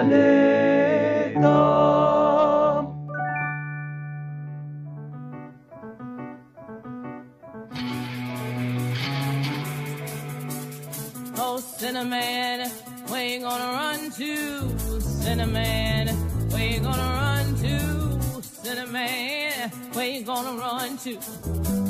Oh, Cinnamon, where you gonna run to? Cinnamon, where you gonna run to? Cinnamon, where you gonna run to?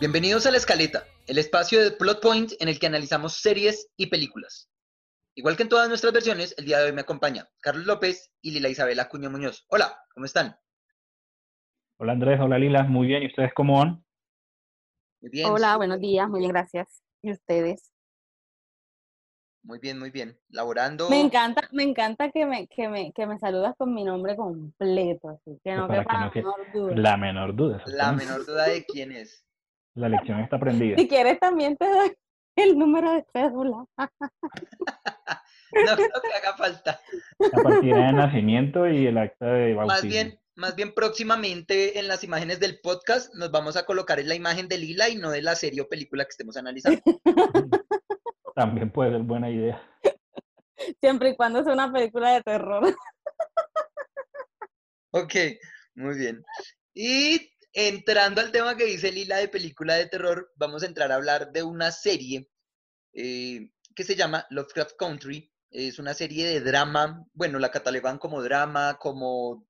Bienvenidos a La Escaleta, el espacio de Plot Point en el que analizamos series y películas. Igual que en todas nuestras versiones, el día de hoy me acompaña Carlos López y Lila Isabela Cuño Muñoz. Hola, ¿cómo están? Hola Andrés, hola Lila, muy bien, ¿y ustedes cómo van? Muy bien. Hola, buenos días, muy bien, gracias. ¿Y ustedes? Muy bien, muy bien. Laborando. Me encanta, me encanta que me, que me, que me saludas con mi nombre completo, así que no Para quepa que la no que- menor duda. La menor duda. La menor duda de quién es. La lección está aprendida. Si quieres también te doy el número de cédula. No creo que haga falta. La partida de nacimiento y el acta de bautismo. Más bien, más bien próximamente en las imágenes del podcast nos vamos a colocar en la imagen de Lila y no de la serie o película que estemos analizando. También puede ser buena idea. Siempre y cuando sea una película de terror. Ok, muy bien. Y entrando al tema que dice Lila de película de terror, vamos a entrar a hablar de una serie eh, que se llama Lovecraft Country. Es una serie de drama, bueno, la catalogan como drama, como,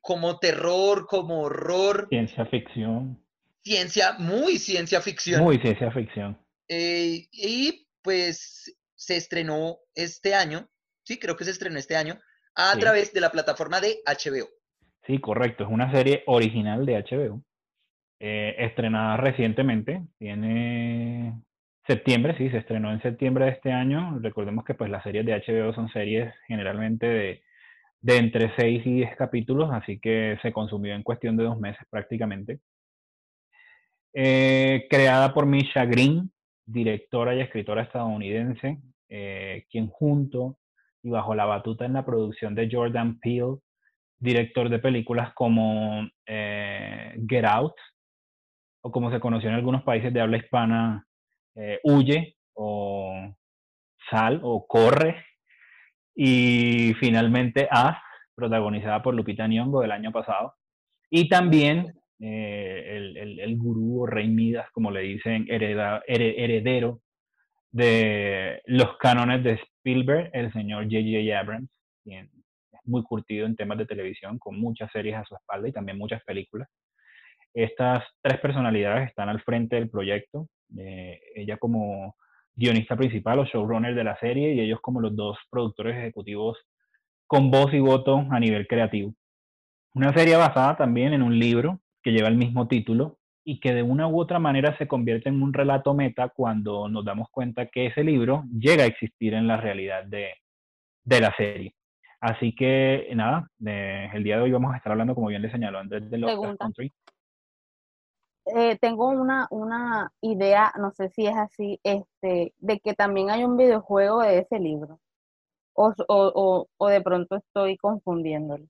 como terror, como horror, Ciencia ficción. ciencia, muy ciencia ficción. Muy ciencia ficción. Eh, y pues se estrenó este año, sí, creo que se estrenó este año, a Sí. través de la plataforma de HBO. Sí, correcto. Es una serie original de HBO. eh, estrenada recientemente. Tiene septiembre, sí, se estrenó en septiembre de este año. Recordemos que pues las series de HBO son series generalmente de, de entre 6 y 10 capítulos, así que se consumió en cuestión de dos meses prácticamente. Eh, creada por Misha Green, directora y escritora estadounidense, eh, quien junto y bajo la batuta en la producción de Jordan Peele, director de películas como eh, Get Out, o como se conoció en algunos países de habla hispana, eh, Huye, o Sal, o Corre, y finalmente As, protagonizada por Lupita Nyong'o del año pasado, y también eh, el, el, el gurú o rey Midas, como le dicen, hereda- here- heredero de los cánones de Spielberg, el señor J.J. Abrams, quien muy curtido en temas de televisión, con muchas series a su espalda y también muchas películas. Estas tres personalidades están al frente del proyecto, eh, ella como guionista principal o showrunner de la serie y ellos como los dos productores ejecutivos con voz y voto a nivel creativo. Una serie basada también en un libro que lleva el mismo título y que de una u otra manera se convierte en un relato meta cuando nos damos cuenta que ese libro llega a existir en la realidad de, de la serie. Así que nada, eh, el día de hoy vamos a estar hablando, como bien le señaló Andrés, de Pregunta. Country. Eh, tengo una, una idea, no sé si es así, este, de que también hay un videojuego de ese libro. O, o, o, o de pronto estoy confundiéndolo.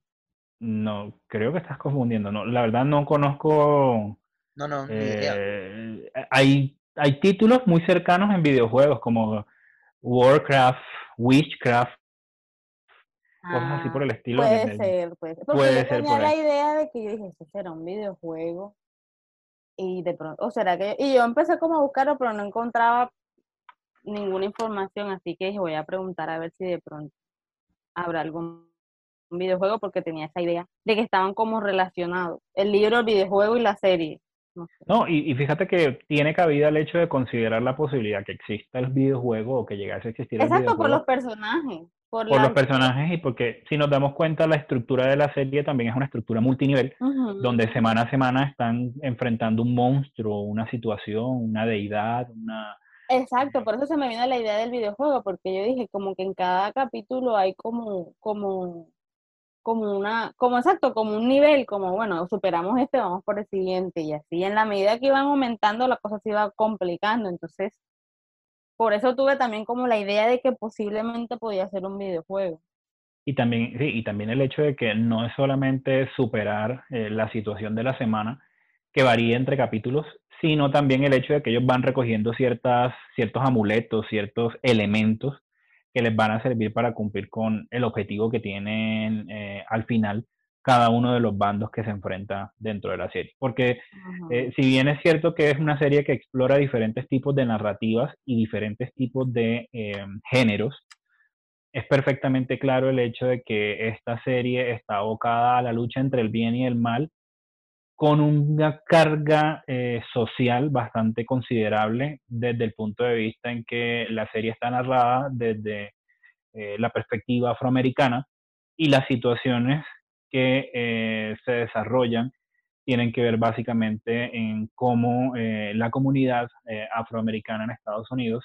No, creo que estás confundiendo. No, la verdad no conozco. No, no, ni idea. eh, hay, hay títulos muy cercanos en videojuegos como Warcraft, Witchcraft, cosas así por el estilo. Ah, Puede en el- ser, puede ser. Porque puede yo ser tenía por la idea de que yo dije, eso será un videojuego. Y de pronto, o será que, y yo empecé como a buscarlo, pero no encontraba ninguna información, así que dije, voy a preguntar a ver si de pronto habrá algún videojuego, porque tenía esa idea de que estaban como relacionados, el libro, el videojuego y la serie. No sé. No, y, y fíjate que tiene cabida el hecho de considerar la posibilidad que exista el videojuego o que llegase a existir el Exacto, por videojuego los personajes. Por, por la- los personajes y porque si nos damos cuenta la estructura de la serie también es una estructura multinivel donde semana a semana están enfrentando un monstruo, una situación, una deidad, una... Exacto, por eso se me vino la idea del videojuego, porque yo dije como que en cada capítulo hay como, como, como una, como exacto, como un nivel, como bueno, superamos este, vamos por el siguiente, y así en la medida que iban aumentando la cosa se iba complicando, entonces por eso tuve también como la idea de que posiblemente podía ser un videojuego. Y también, sí, y también el hecho de que no es solamente superar eh, la situación de la semana, que varía entre capítulos, sino también el hecho de que ellos van recogiendo ciertas, ciertos amuletos, ciertos elementos que les van a servir para cumplir con el objetivo que tienen eh, al final cada uno de los bandos que se enfrenta dentro de la serie. Porque eh, si bien es cierto que es una serie que explora diferentes tipos de narrativas y diferentes tipos de géneros, es perfectamente claro el hecho de que esta serie está abocada a la lucha entre el bien y el mal, con una carga eh, social bastante considerable desde el punto de vista en que la serie está narrada desde eh, la perspectiva afroamericana y las situaciones que eh, se desarrollan tienen que ver básicamente en cómo la comunidad afroamericana en Estados Unidos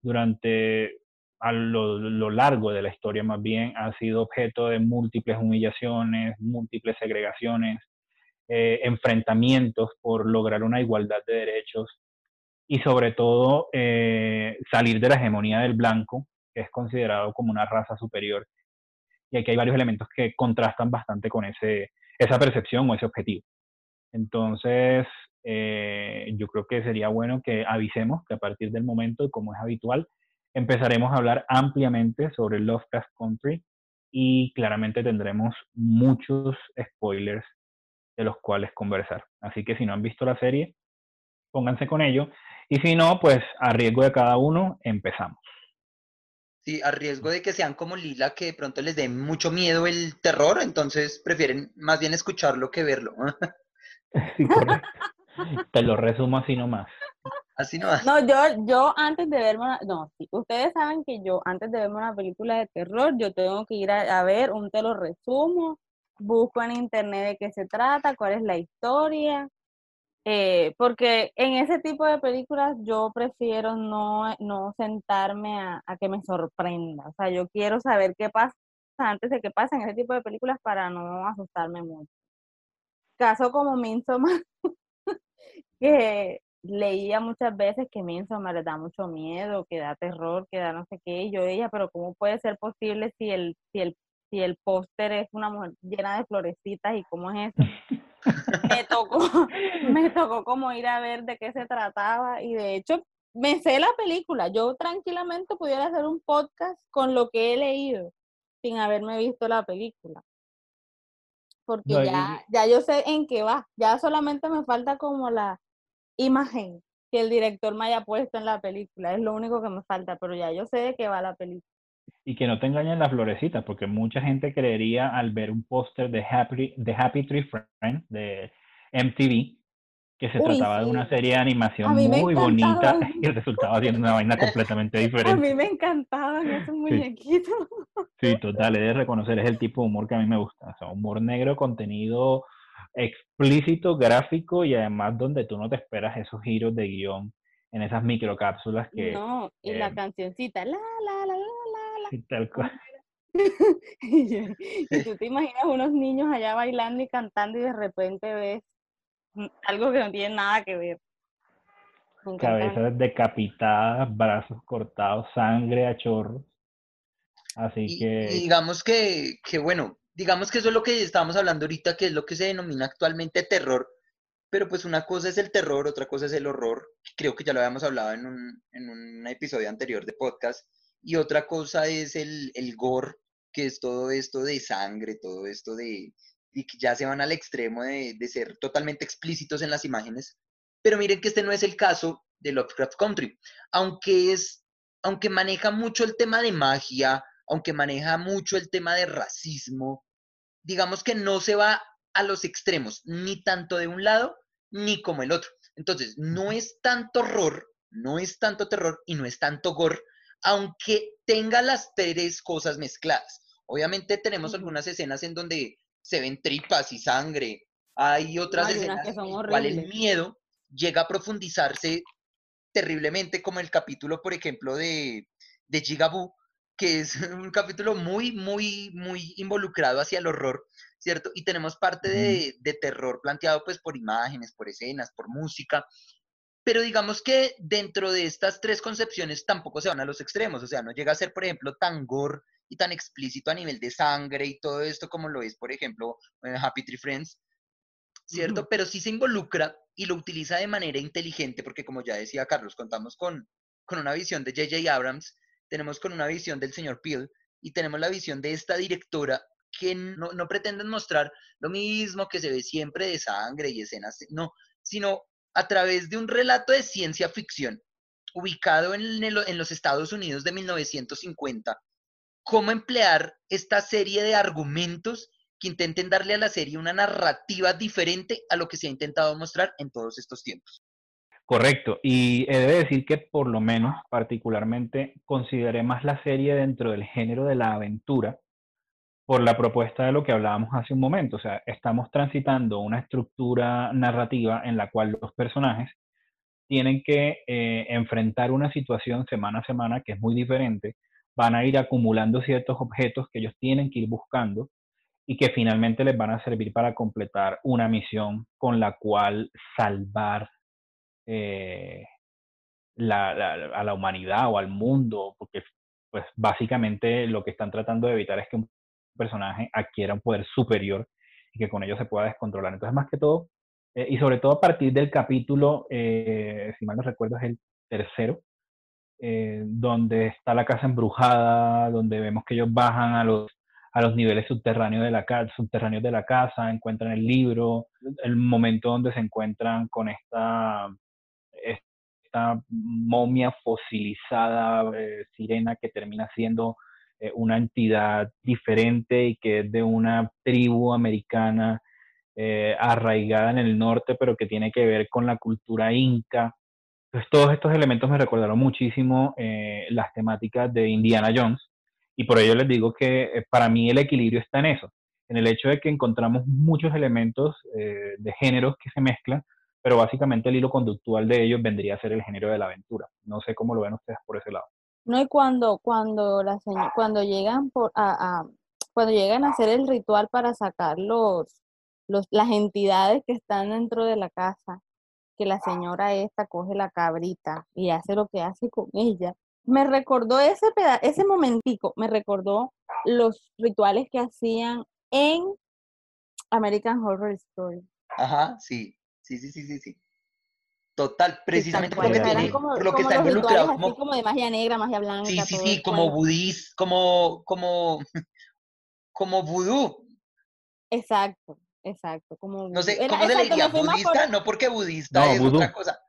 durante a lo, largo de la historia más bien ha sido objeto de múltiples humillaciones, múltiples segregaciones, eh, enfrentamientos por lograr una igualdad de derechos y sobre todo eh, salir de la hegemonía del blanco, que es considerado como una raza superior. Y aquí hay varios elementos que contrastan bastante con ese, esa percepción o ese objetivo. Entonces, eh, yo creo que sería bueno que avisemos que a partir del momento, como es habitual, empezaremos a hablar ampliamente sobre Lovecraft Country y claramente tendremos muchos spoilers de los cuales conversar. Así que si no han visto la serie, pónganse con ello. Y si no, pues a riesgo de cada uno, empezamos. Sí, a riesgo de que sean como Lila, que de pronto les dé mucho miedo el terror, entonces prefieren más bien escucharlo que verlo. sí, correcto. Te lo resumo así nomás. Así no No, yo, yo antes de verme una, no, sí, ustedes saben que yo antes de verme una película de terror, yo tengo que ir a, ver un te lo resumo, busco en internet de qué se trata, cuál es la historia, eh, porque en ese tipo de películas yo prefiero no, no sentarme a, que me sorprenda, o sea, yo quiero saber qué pasa antes de que pasen ese tipo de películas para no asustarme mucho. Caso como Midsommar, que leía muchas veces que Midsommar le da mucho miedo, que da terror, que da no sé qué, y yo ella, pero ¿cómo puede ser posible si el, si el, si el póster es una mujer llena de florecitas y cómo es eso? Me tocó, me tocó como ir a ver de qué se trataba y de hecho me sé la película, yo tranquilamente pudiera hacer un podcast con lo que he leído sin haberme visto la película. Porque ya, ya yo sé en qué va, ya solamente me falta como la, imagen que el director me haya puesto en la película. Es lo único que me falta, pero ya yo sé de qué va la película. Y que no te engañen las florecitas, porque mucha gente creería al ver un póster de Happy, de Happy Tree Friends de MTV que se trataba de una serie de animación muy bonita y resultaba siendo una vaina completamente diferente. A mí me encantaban esos muñequitos. Sí, total, he de reconocer, es el tipo de humor que a mí me gusta. O sea, humor negro, contenido explícito, gráfico y además donde tú no te esperas esos giros de guion en esas microcápsulas que... No, y la cancioncita, la, la, la, la, la. tal cual. y tú te imaginas unos niños allá bailando y cantando y de repente ves algo que no tiene nada que ver. Cabezas decapitadas, brazos cortados, sangre a chorros. Así que... digamos que, que, bueno, digamos que eso es lo que estábamos hablando ahorita, que es lo que se denomina actualmente terror, pero pues una cosa es el terror, otra cosa es el horror, creo que ya lo habíamos hablado en un, en un episodio anterior de podcast, y otra cosa es el, el gore, que es todo esto de sangre, todo esto de, y que ya se van al extremo de, de ser totalmente explícitos en las imágenes, pero miren que este no es el caso de Lovecraft Country, aunque es, aunque maneja mucho el tema de magia, aunque maneja mucho el tema de racismo, digamos que no se va a los extremos, ni tanto de un lado ni como el otro. Entonces, no es tanto horror, no es tanto terror y no es tanto gore, aunque tenga las tres cosas mezcladas. Obviamente tenemos algunas escenas en donde se ven tripas y sangre. Hay otras escenas en las cuales el miedo llega a profundizarse terriblemente, como el capítulo, por ejemplo, de, de Gigaboo, que es un capítulo muy, muy, muy involucrado hacia el horror, ¿cierto? Y tenemos parte de, de, terror planteado pues por imágenes, por escenas, por música, pero digamos que dentro de estas tres concepciones tampoco se van a los extremos, o sea, no llega a ser, por ejemplo, tan gore y tan explícito a nivel de sangre y todo esto como lo es, por ejemplo, en Happy Tree Friends, ¿cierto? Pero sí se involucra y lo utiliza de manera inteligente, porque como ya decía Carlos, contamos con, con una visión de J.J. Abrams, tenemos con una visión del señor Peel y tenemos la visión de esta directora que no, no pretenden mostrar lo mismo que se ve siempre de sangre y escenas, no, sino a través de un relato de ciencia ficción ubicado en, los Estados Unidos de 1950, cómo emplear esta serie de argumentos que intenten darle a la serie una narrativa diferente a lo que se ha intentado mostrar en todos estos tiempos. Correcto, y he de decir que por lo menos particularmente consideré más la serie dentro del género de la aventura por la propuesta de lo que hablábamos hace un momento, o sea, estamos transitando una estructura narrativa en la cual los personajes tienen que eh, enfrentar una situación semana a semana que es muy diferente, van a ir acumulando ciertos objetos que ellos tienen que ir buscando y que finalmente les van a servir para completar una misión con la cual salvar eh, a la humanidad o al mundo, porque pues básicamente lo que están tratando de evitar es que un personaje adquiera un poder superior y que con ello se pueda descontrolar. Entonces, más que todo, eh, y sobre todo a partir del capítulo, eh, si mal no recuerdo, es el tercero, donde está la casa embrujada, donde vemos que ellos bajan a los a los niveles subterráneos de la, subterráneos de la casa, encuentran el libro, el momento donde se encuentran con esta, esta momia fosilizada, eh, sirena, que termina siendo eh, una entidad diferente y que es de una tribu americana eh, arraigada en el norte, pero que tiene que ver con la cultura inca. Entonces, todos estos elementos me recordaron muchísimo las temáticas de Indiana Jones, y por ello les digo que eh, para mí el equilibrio está en eso, en el hecho de que encontramos muchos elementos eh, de géneros que se mezclan, pero básicamente el hilo conductual de ellos vendría a ser el género de la aventura. No sé cómo lo ven ustedes por ese lado. No, y cuando, cuando, cuando llegan por, a, cuando llegan a hacer el ritual para sacar los, los, las entidades que están dentro de la casa, que la señora esta coge la cabrita y hace lo que hace con ella, me recordó ese, ese momentico, me recordó los rituales que hacían en American Horror Story. Ajá, sí, sí, sí, sí, sí, sí. Total, precisamente porque tiene, como, por lo que está involucrado. Como, de magia negra, magia blanca. Sí, sí, sí, como budís, como, como, como vudú. Exacto, exacto. Como no sé, ¿cómo se le diría? ¿Budista? No, porque budista es otra cosa.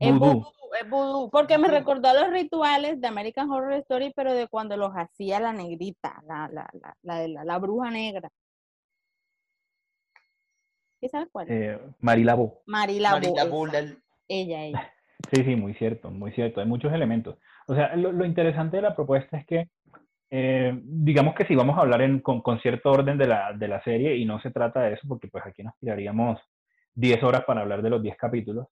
Es es porque me recordó a los rituales de American Horror Story, pero de cuando los hacía la negrita, la, la, la, la, la bruja negra. ¿Qué sabes cuál? Eh, Marilabo. Marilabo. Ella, ella. Sí, sí, muy cierto, muy cierto. Hay muchos elementos. O sea, lo, interesante de la propuesta es que, eh, digamos que si vamos a hablar en, con, con, cierto orden de la, de la serie, y no se trata de eso, porque pues aquí nos tiraríamos 10 horas para hablar de los 10 capítulos.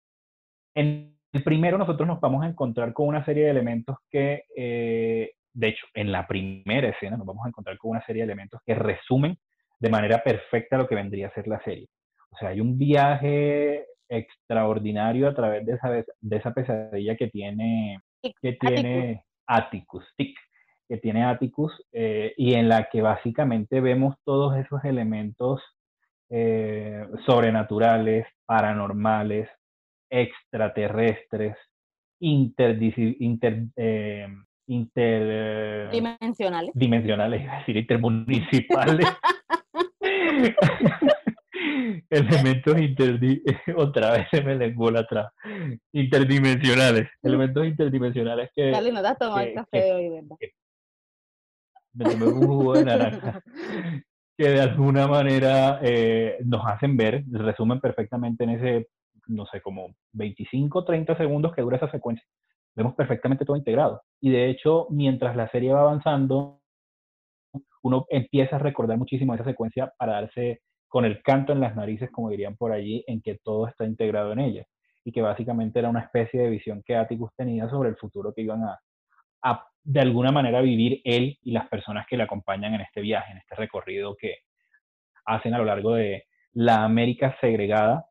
En el primero nosotros nos vamos a encontrar con una serie de elementos que, eh, de hecho, en la primera escena nos vamos a encontrar con una serie de elementos que resumen de manera perfecta lo que vendría a ser la serie. O sea, hay un viaje extraordinario a través de esa, de esa pesadilla que tiene, que tiene Atticus, que tiene Atticus, eh, y en la que básicamente vemos todos esos elementos eh, sobrenaturales, paranormales, extraterrestres, inter, eh, inter eh, dimensionales. dimensionales, es decir, intermunicipales. elementos inter otra vez se me lenguó la atrás interdimensionales elementos interdimensionales que Dale, no te has tomado el café de hoy verdad me tomé un jugo de naranja que de alguna manera eh, nos hacen ver resumen perfectamente en ese no sé, como 25, 30 segundos que dura esa secuencia. Vemos perfectamente todo integrado. Y de hecho, mientras la serie va avanzando, uno empieza a recordar muchísimo esa secuencia para darse con el canto en las narices, como dirían por allí, en que todo está integrado en ella. Y que básicamente era una especie de visión que Atticus tenía sobre el futuro que iban a, de alguna manera vivir él y las personas que le acompañan en este viaje, en este recorrido que hacen a lo largo de la América segregada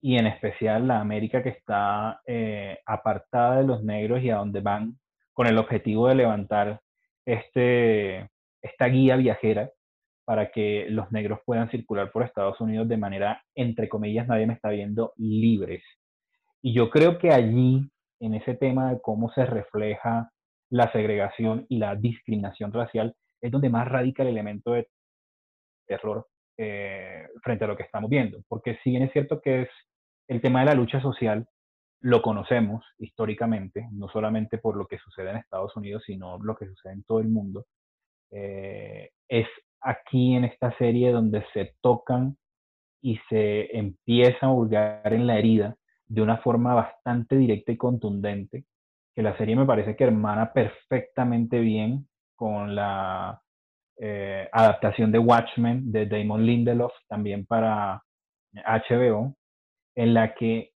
y en especial la América que está eh, apartada de los negros y a donde van con el objetivo de levantar este, esta guía viajera para que los negros puedan circular por Estados Unidos de manera, entre comillas, nadie me está viendo, libres. Y yo creo que allí, en ese tema de cómo se refleja la segregación y la discriminación racial, es donde más radica el elemento de terror eh, frente a lo que estamos viendo. Porque si bien es cierto que es el tema de la lucha social, lo conocemos históricamente, no solamente por lo que sucede en Estados Unidos, sino lo que sucede en todo el mundo. Eh, es aquí en esta serie donde se tocan y se empieza a hurgar en la herida de una forma bastante directa y contundente, que la serie me parece que hermana perfectamente bien con la eh, adaptación de Watchmen de Damon Lindelof también para HBO, en la que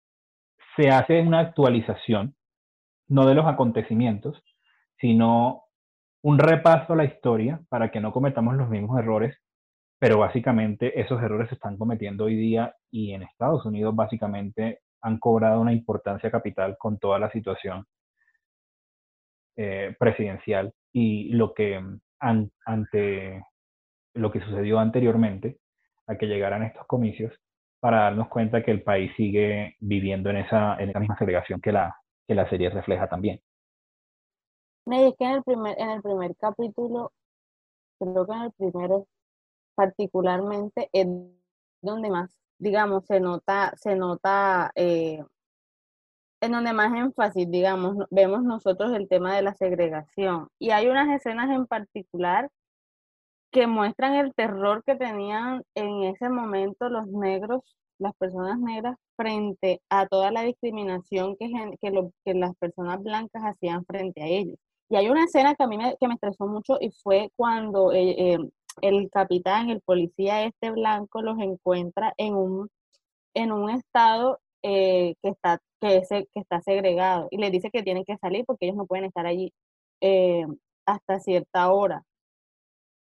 se hace una actualización, no de los acontecimientos, sino un repaso a la historia para que no cometamos los mismos errores, pero básicamente esos errores se están cometiendo hoy día y en Estados Unidos básicamente han cobrado una importancia capital con toda la situación eh, presidencial y lo que ante lo que sucedió anteriormente a que llegaran estos comicios para darnos cuenta que el país sigue viviendo en esa, en esa misma segregación que la, que la serie refleja también. Me es que en el primer, en el primer capítulo, creo que en el primero particularmente es donde más, digamos, se nota, se nota, eh, en donde más énfasis, digamos, vemos nosotros el tema de la segregación. Y hay unas escenas en particular que muestran el terror que tenían en ese momento los negros, las personas negras, frente a toda la discriminación que, que, lo, que las personas blancas hacían frente a ellos. Y hay una escena que a mí me, que me estresó mucho y fue cuando eh, eh, el capitán, el policía este blanco, los encuentra en un, en un estado eh, que, está, que, que está segregado y les dice que tienen que salir porque ellos no pueden estar allí hasta cierta hora.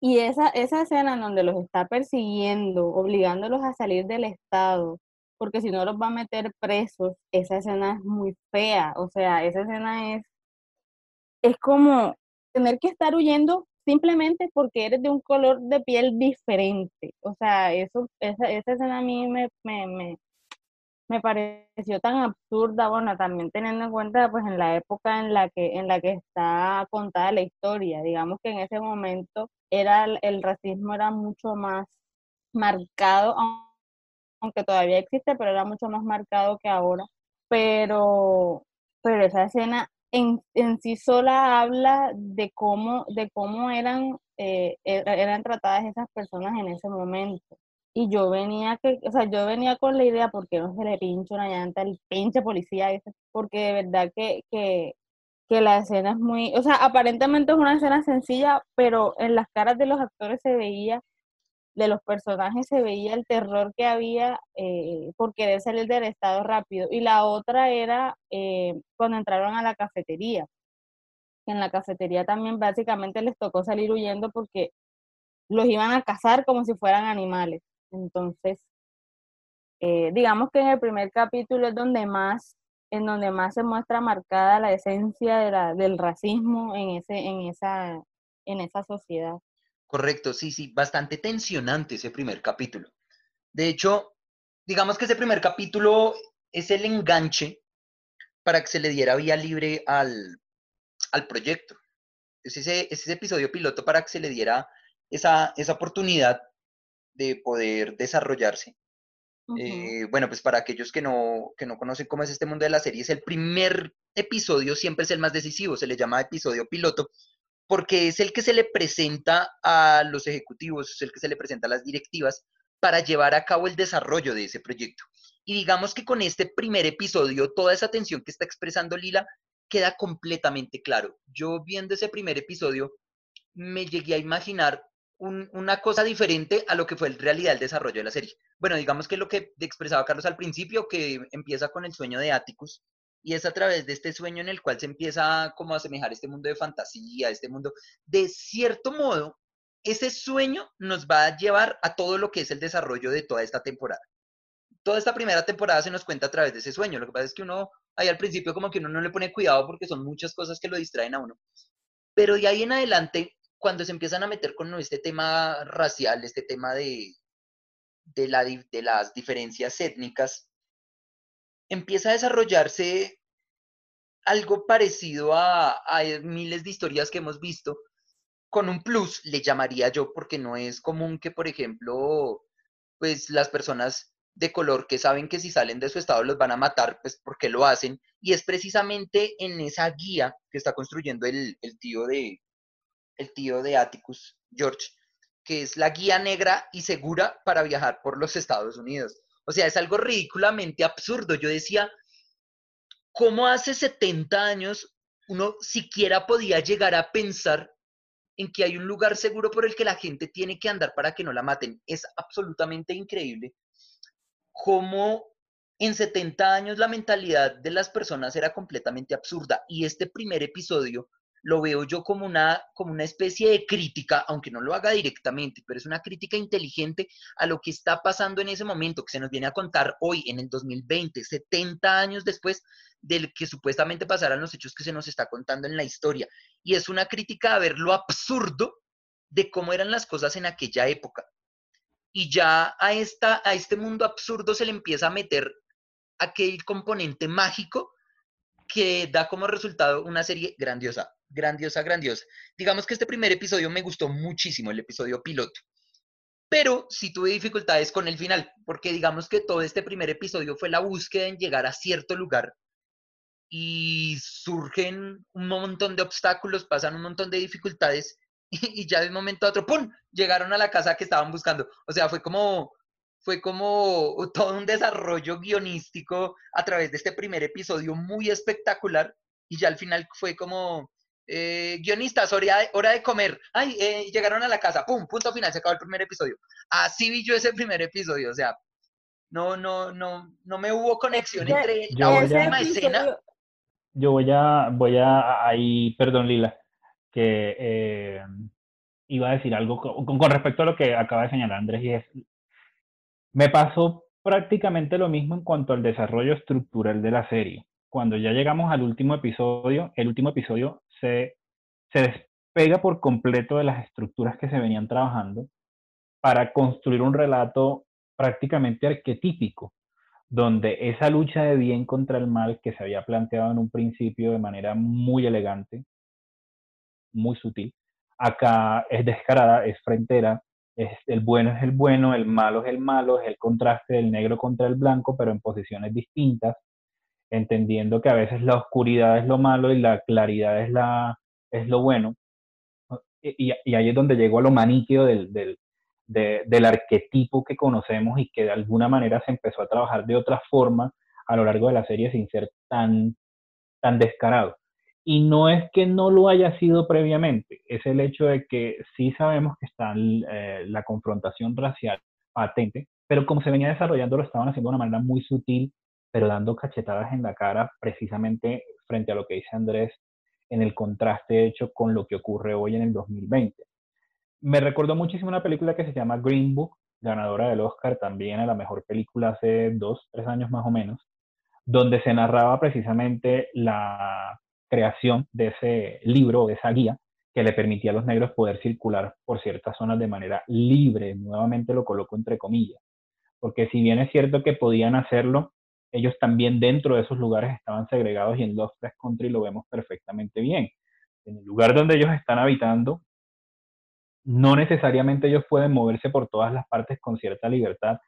Y esa, esa escena en donde los está persiguiendo, obligándolos a salir del estado, porque si no los va a meter presos, esa escena es muy fea. O sea, esa escena es es como tener que estar huyendo simplemente porque eres de un color de piel diferente. O sea, eso, esa, esa escena a mí me, me, me, pareció tan absurda, bueno, también teniendo en cuenta pues en la época en la que, en la que está contada la historia. Digamos que en ese momento era el racismo era mucho más marcado, aunque todavía existe, pero era mucho más marcado que ahora. Pero, pero esa escena en, en sí sola habla de cómo, de cómo eran, eh, e, eran tratadas esas personas en ese momento. Y yo venía que, o sea, yo venía con la idea, porque no se le pincha una llanta al pinche policía ese? Porque de verdad que, que, que la escena es muy, o sea, aparentemente es una escena sencilla, pero en las caras de los actores se veía de los personajes se veía el terror que había eh, por querer salir del estado rápido. Y la otra era eh, cuando entraron a la cafetería. En la cafetería también básicamente les tocó salir huyendo porque los iban a cazar como si fueran animales. Entonces, eh, digamos que en el primer capítulo es donde más, en donde más se muestra marcada la esencia de la, del racismo en, ese, en, esa, en esa sociedad. Correcto, sí, sí, bastante tensionante ese primer capítulo. De hecho, digamos que ese primer capítulo es el enganche para que se le diera vía libre al, proyecto. Es ese, ese episodio piloto para que se le diera esa, esa oportunidad de poder desarrollarse. Eh, bueno, pues para aquellos que no, que no conocen cómo es este mundo de la serie, es el primer episodio siempre es el más decisivo, se le llama episodio piloto, porque es el que se le presenta a los ejecutivos, es el que se le presenta a las directivas para llevar a cabo el desarrollo de ese proyecto. Y digamos que con este primer episodio, toda esa tensión que está expresando Lila queda completamente claro. Yo viendo ese primer episodio, me llegué a imaginar una cosa diferente a lo que fue en realidad el desarrollo de la serie. Bueno, digamos que lo que expresaba Carlos al principio, que empieza con el sueño de Atticus, y es a través de este sueño en el cual se empieza como a asemejar este mundo de fantasía, este mundo, de cierto modo, ese sueño nos va a llevar a todo lo que es el desarrollo de toda esta temporada. Toda esta primera temporada se nos cuenta a través de ese sueño. Lo que pasa es que uno ahí al principio como que uno no le pone cuidado porque son muchas cosas que lo distraen a uno. Pero de ahí en adelante, cuando se empiezan a meter con este tema racial, este tema de, de, la, de las diferencias étnicas, empieza a desarrollarse algo parecido a, a miles de historias que hemos visto, con un plus, le llamaría yo, porque no es común que, por ejemplo, pues las personas de color que saben que si salen de su estado los van a matar, pues porque lo hacen. Y es precisamente en esa guía que está construyendo el, tío de el tío de Atticus, George, que es la guía negra y segura para viajar por los Estados Unidos. O sea, es algo ridículamente absurdo. Yo decía, ¿cómo hace 70 años uno siquiera podía llegar a pensar en que hay un lugar seguro por el que la gente tiene que andar para que no la maten? Es absolutamente increíble cómo en 70 años la mentalidad de las personas era completamente absurda. Y este primer episodio lo veo yo como una, como una especie de crítica, aunque no lo haga directamente, pero es una crítica inteligente a lo que está pasando en ese momento, que se nos viene a contar hoy, en el 2020, 70 años después del que supuestamente pasarán los hechos que se nos está contando en la historia. Y es una crítica a ver lo absurdo de cómo eran las cosas en aquella época y ya a, esta, a este mundo absurdo se le empieza a meter aquel componente mágico que da como resultado una serie grandiosa, grandiosa, grandiosa. Digamos que este primer episodio me gustó muchísimo, el episodio piloto, pero sí tuve dificultades con el final, porque digamos que todo este primer episodio fue la búsqueda en llegar a cierto lugar y surgen un montón de obstáculos, pasan un montón de dificultades y, ya de un momento a otro, ¡pum!, llegaron a la casa que estaban buscando. O sea, fue como, fue como todo un desarrollo guionístico a través de este primer episodio muy espectacular y ya al final fue como, eh, guionistas, hora de, hora de comer. Ay, eh, llegaron a la casa, ¡pum! Punto final, se acabó el primer episodio. Así vi yo ese primer episodio, o sea, no, no, no, no me hubo conexión entre la última escena. Yo voy a, voy a, ahí, perdón Lila, que eh, iba a decir algo con, respecto a lo que acaba de señalar Andrés y es, me pasó prácticamente lo mismo en cuanto al desarrollo estructural de la serie. Cuando ya llegamos al último episodio, el último episodio se, se despega por completo de las estructuras que se venían trabajando para construir un relato prácticamente arquetípico, donde esa lucha de bien contra el mal que se había planteado en un principio de manera muy elegante, muy sutil. Acá es descarada, es frentera, el bueno es el bueno, el malo es el malo, es el contraste del negro contra el blanco, pero en posiciones distintas, entendiendo que a veces la oscuridad es lo malo y la claridad es, la, es lo bueno. Y, ahí es donde llegó a lo maniqueo del, del, del arquetipo que conocemos y que de alguna manera se empezó a trabajar de otra forma a lo largo de la serie sin ser tan, tan descarado. Y no es que no lo haya sido previamente, es el hecho de que sí sabemos que está eh, la confrontación racial patente, pero como se venía desarrollando lo estaban haciendo de una manera muy sutil, pero dando cachetadas en la cara precisamente frente a lo que dice Andrés en el contraste hecho con lo que ocurre hoy en el 2020. Me recordó muchísimo una película que se llama Green Book, ganadora del Oscar también a la mejor película hace dos, tres años más o menos, donde se narraba precisamente la creación de ese libro, de esa guía, que le permitía a los negros poder circular por ciertas zonas de manera libre, nuevamente lo coloco entre comillas, porque si bien es cierto que podían hacerlo, ellos también dentro de esos lugares estaban segregados y en Lovecraft Country lo vemos perfectamente bien. En el lugar donde ellos están habitando, no necesariamente ellos pueden moverse por todas las partes con cierta libertad.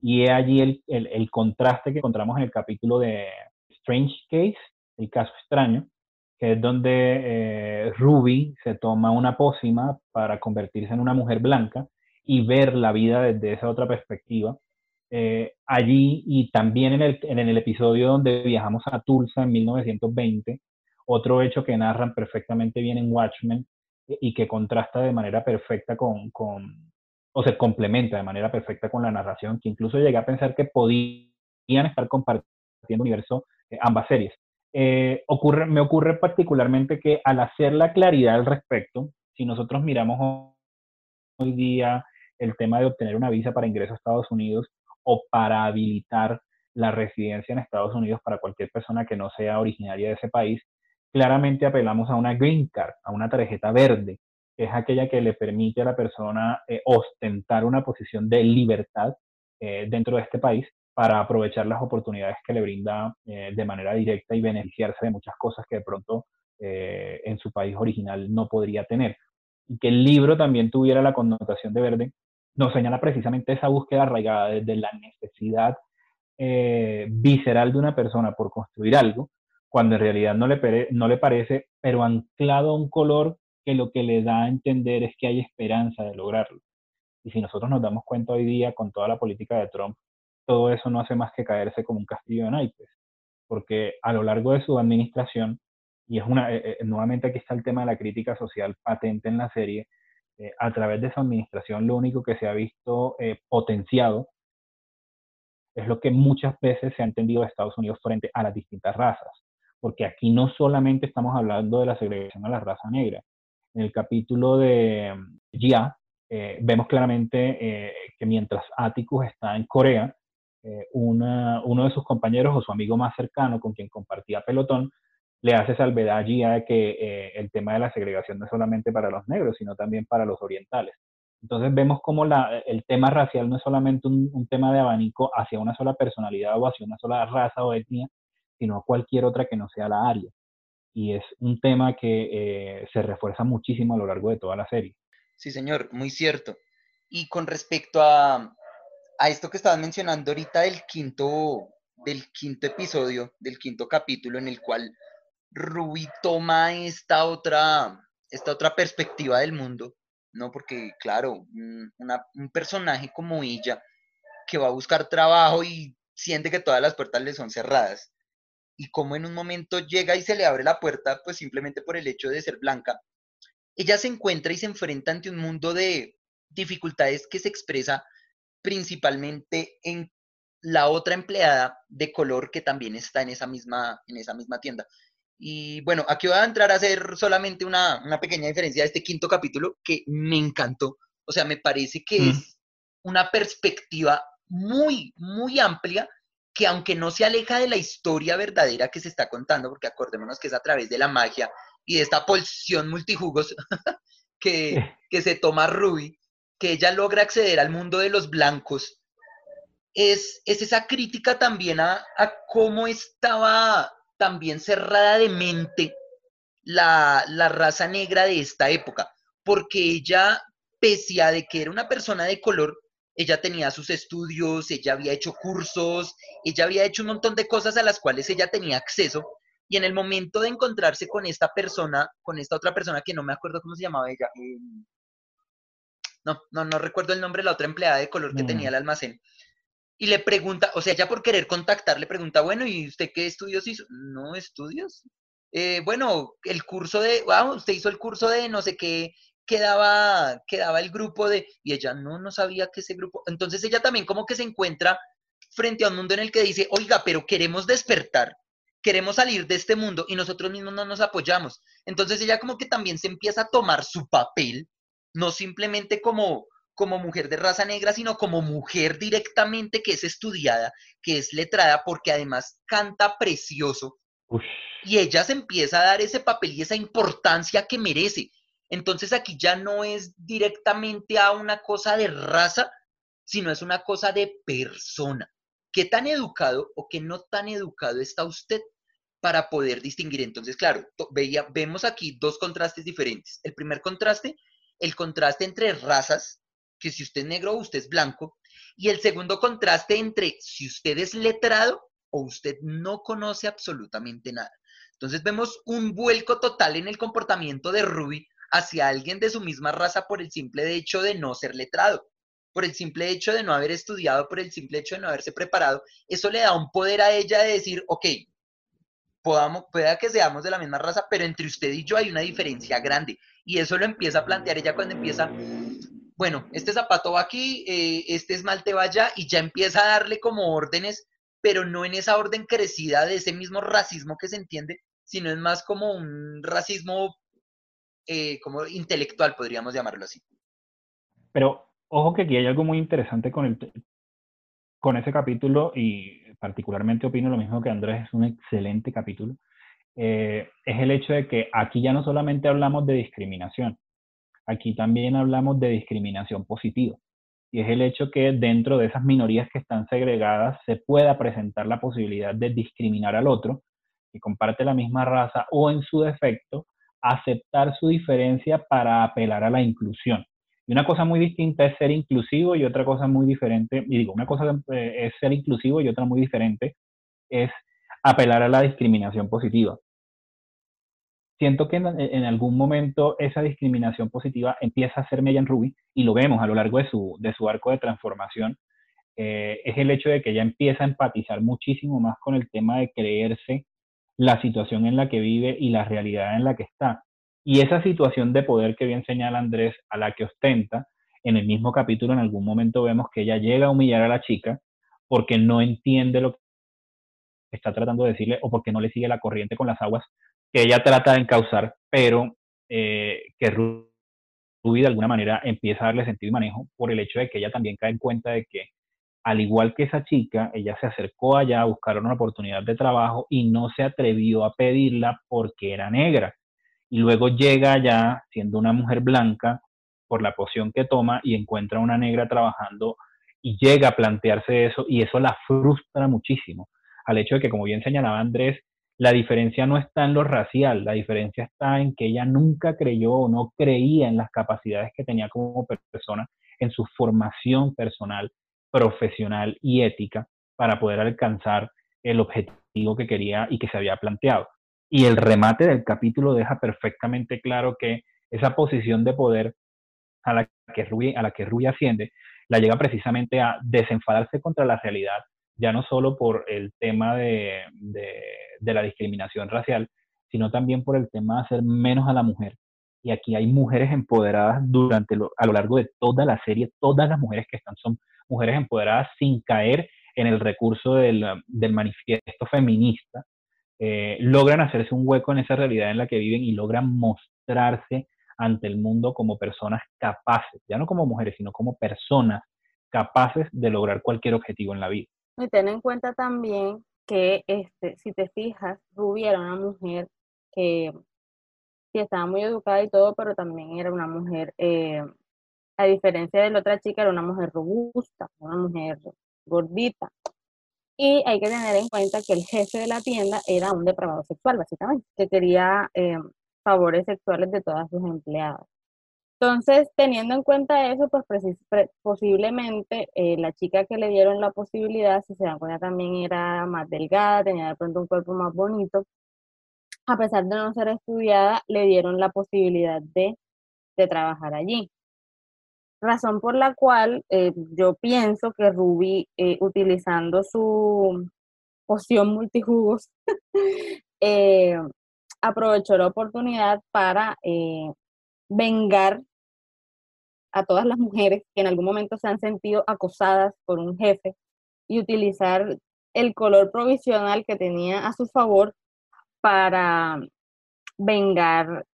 Y es allí el, el, el contraste que encontramos en el capítulo de Strange Case, el caso extraño, que es donde eh, Ruby se toma una pócima para convertirse en una mujer blanca y ver la vida desde esa otra perspectiva. Eh, allí y también en el, en el episodio donde viajamos a Tulsa en 1920, otro hecho que narran perfectamente bien en Watchmen y que contrasta de manera perfecta con, con, o se complementa de manera perfecta con la narración, que incluso llegué a pensar que podían estar compartiendo universo eh, ambas series. Eh, ocurre, me ocurre particularmente que al hacer la claridad al respecto, si nosotros miramos hoy día el tema de obtener una visa para ingreso a Estados Unidos o para habilitar la residencia en Estados Unidos para cualquier persona que no sea originaria de ese país, claramente apelamos a una green card, a una tarjeta verde, que es aquella que le permite a la persona eh, ostentar una posición de libertad eh, dentro de este país para aprovechar las oportunidades que le brinda eh, de manera directa y beneficiarse de muchas cosas que de pronto en su país original no podría tener. Y que el libro también tuviera la connotación de verde, nos señala precisamente esa búsqueda arraigada desde la necesidad visceral de una persona por construir algo, cuando en realidad no le, no le parece, pero anclado a un color que lo que le da a entender es que hay esperanza de lograrlo. Y si nosotros nos damos cuenta hoy día con toda la política de Trump, todo eso no hace más que caerse como un castillo de naipes, porque a lo largo de su administración, y es una, eh, eh, nuevamente aquí está el tema de la crítica social patente en la serie, eh, a través de su administración lo único que se ha visto potenciado es lo que muchas veces se ha entendido de Estados Unidos frente a las distintas razas, porque aquí no solamente estamos hablando de la segregación a la raza negra, en el capítulo de Gia, eh, vemos claramente eh, que mientras Atticus está en Corea, eh, uno de sus compañeros o su amigo más cercano con quien compartía pelotón, le hace salvedad a Gia de que el tema de la segregación no es solamente para los negros, sino también para los orientales. Entonces vemos como el tema racial no es solamente un, un, tema de abanico hacia una sola personalidad o hacia una sola raza o etnia, sino a cualquier otra que no sea la área y es un tema que eh, se refuerza muchísimo a lo largo de toda la serie. Sí, señor, muy cierto. Y con respecto a, a esto que estabas mencionando ahorita del quinto, del quinto episodio, del quinto capítulo, en el cual Ruby toma esta otra, esta otra perspectiva del mundo, ¿no? Porque, claro, un personaje como ella, que va a buscar trabajo y siente que todas las puertas le son cerradas, y como en un momento llega y se le abre la puerta, pues simplemente por el hecho de ser blanca, ella se encuentra y se enfrenta ante un mundo de dificultades que se expresa principalmente en la otra empleada de color que también está en esa misma, en esa misma tienda. Y bueno, aquí voy a entrar a hacer solamente una, pequeña diferencia de este quinto capítulo que me encantó. O sea, me parece que mm. es una perspectiva muy, muy amplia que aunque no se aleja de la historia verdadera que se está contando, porque acordémonos que es a través de la magia y de esta pulsión multijugos que, que se toma Ruby, que ella logra acceder al mundo de los blancos, es, es esa crítica también a, a, cómo estaba también cerrada de mente la, la raza negra de esta época, porque ella, pese a de que era una persona de color, ella tenía sus estudios, ella había hecho cursos, ella había hecho un montón de cosas a las cuales ella tenía acceso. Y en el momento de encontrarse con esta persona, con esta otra persona que no me acuerdo cómo se llamaba ella, em, no, no, no recuerdo el nombre de la otra empleada de color que tenía el almacén. Y le pregunta, o sea, ella por querer contactar, le pregunta, bueno, ¿y usted qué estudios hizo? No, estudios. Eh, bueno, el curso de, wow, usted hizo el curso de no sé qué, quedaba, quedaba el grupo de, y ella no, no sabía que ese grupo, entonces ella también como que se encuentra frente a un mundo en el que dice, oiga, pero queremos despertar, queremos salir de este mundo y nosotros mismos no nos apoyamos. Entonces ella como que también se empieza a tomar su papel, no simplemente como, como mujer de raza negra, sino como mujer directamente que es estudiada, que es letrada, porque además canta precioso. Y ella se empieza a dar ese papel y esa importancia que merece. Entonces aquí ya no es directamente a una cosa de raza, sino es una cosa de persona. ¿Qué tan educado o qué no tan educado está usted para poder distinguir? Entonces, claro, veía, vemos aquí dos contrastes diferentes. El primer contraste, el contraste entre razas, que si usted es negro o usted es blanco, y el segundo contraste entre si usted es letrado o usted no conoce absolutamente nada. Entonces vemos un vuelco total en el comportamiento de Ruby hacia alguien de su misma raza por el simple hecho de no ser letrado, por el simple hecho de no haber estudiado, por el simple hecho de no haberse preparado. Eso le da un poder a ella de decir, ok, podamos, pueda que seamos de la misma raza, pero entre usted y yo hay una diferencia grande. Y eso lo empieza a plantear ella cuando empieza, bueno, este zapato va aquí, eh, este esmalte va allá, y ya empieza a darle como órdenes, pero no en esa orden crecida de ese mismo racismo que se entiende, sino es más como un racismo eh, como intelectual, podríamos llamarlo así. Pero ojo que aquí hay algo muy interesante con, el, con ese capítulo y particularmente opino lo mismo que Andrés, es un excelente capítulo. eh, es el hecho de que aquí ya no solamente hablamos de discriminación, aquí también hablamos de discriminación positiva. Y es el hecho que dentro de esas minorías que están segregadas se pueda presentar la posibilidad de discriminar al otro que comparte la misma raza o en su defecto aceptar su diferencia para apelar a la inclusión. Y una cosa muy distinta es ser inclusivo y otra cosa muy diferente, y digo, una cosa eh, es ser inclusivo y otra muy diferente es apelar a la discriminación positiva. Siento que en, algún momento esa discriminación positiva empieza a ser Megan Ruby, y lo vemos a lo largo de su, de su arco de transformación, eh, es el hecho de que ella empieza a empatizar muchísimo más con el tema de creerse la situación en la que vive y la realidad en la que está. Y esa situación de poder que bien señala Andrés, a la que ostenta, en el mismo capítulo en algún momento vemos que ella llega a humillar a la chica porque no entiende lo que está tratando de decirle o porque no le sigue la corriente con las aguas que ella trata de encauzar, pero eh, que Ruby de alguna manera empieza a darle sentido y manejo por el hecho de que ella también cae en cuenta de que al igual que esa chica, ella se acercó allá a buscar una oportunidad de trabajo y no se atrevió a pedirla porque era negra. Y luego llega allá siendo una mujer blanca por la poción que toma y encuentra a una negra trabajando y llega a plantearse eso y eso la frustra muchísimo. Al hecho de que, como bien señalaba Andrés, la diferencia no está en lo racial, la diferencia está en que ella nunca creyó o no creía en las capacidades que tenía como persona, en su formación personal, profesional y ética para poder alcanzar el objetivo que quería y que se había planteado. Y el remate del capítulo deja perfectamente claro que esa posición de poder a la que Rui, a la que asciende la llega precisamente a desenfadarse contra la realidad, ya no solo por el tema de, de la discriminación racial, sino también por el tema de hacer menos a la mujer. Y aquí hay mujeres empoderadas durante lo, a lo largo de toda la serie, todas las mujeres que están son mujeres empoderadas sin caer en el recurso del, manifiesto feminista, eh, logran hacerse un hueco en esa realidad en la que viven y logran mostrarse ante el mundo como personas capaces, ya no como mujeres, sino como personas capaces de lograr cualquier objetivo en la vida. Y ten en cuenta también que, este, si te fijas, Ruby era una mujer que sí estaba muy educada y todo, pero también era una mujer eh, a diferencia de la otra chica, era una mujer robusta, una mujer gordita. Y hay que tener en cuenta que el jefe de la tienda era un depravado sexual, básicamente, que quería eh, favores sexuales de todas sus empleadas. Entonces, teniendo en cuenta eso, pues posiblemente eh, la chica que le dieron la posibilidad, si se dan cuenta, también era más delgada, tenía de pronto un cuerpo más bonito. A pesar de no ser estudiada, le dieron la posibilidad de, de trabajar allí razón por la cual eh, yo pienso que Ruby, eh, utilizando su poción multijugos, eh, aprovechó la oportunidad para vengar a todas las mujeres que en algún momento se han sentido acosadas por un jefe y utilizar el color provisional que tenía a su favor para vengar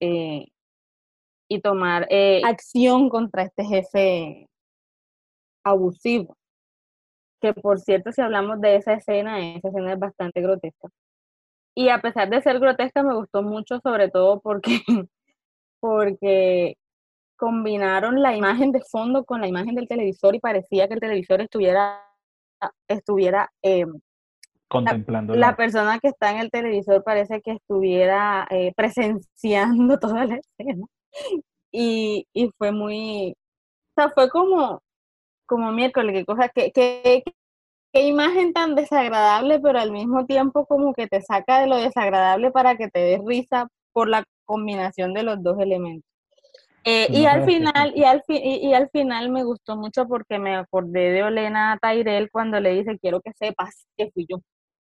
y tomar eh, acción contra este jefe abusivo. Que por cierto, si hablamos de esa escena, esa escena es bastante grotesca. Y a pesar de ser grotesca, me gustó mucho, sobre todo porque, porque combinaron la imagen de fondo con la imagen del televisor y parecía que el televisor estuviera, estuviera em, contemplando. La, persona que está en el televisor parece que estuviera eh, presenciando toda la escena y, y fue muy, o sea, fue como, como miércoles, qué cosa, qué imagen tan desagradable, pero al mismo tiempo como que te saca de lo desagradable para que te des risa por la combinación de los dos elementos. Eh, y al final, y al, y, y, al final me gustó mucho porque me acordé de Olena Tyrell cuando le dice quiero que sepas que fui yo.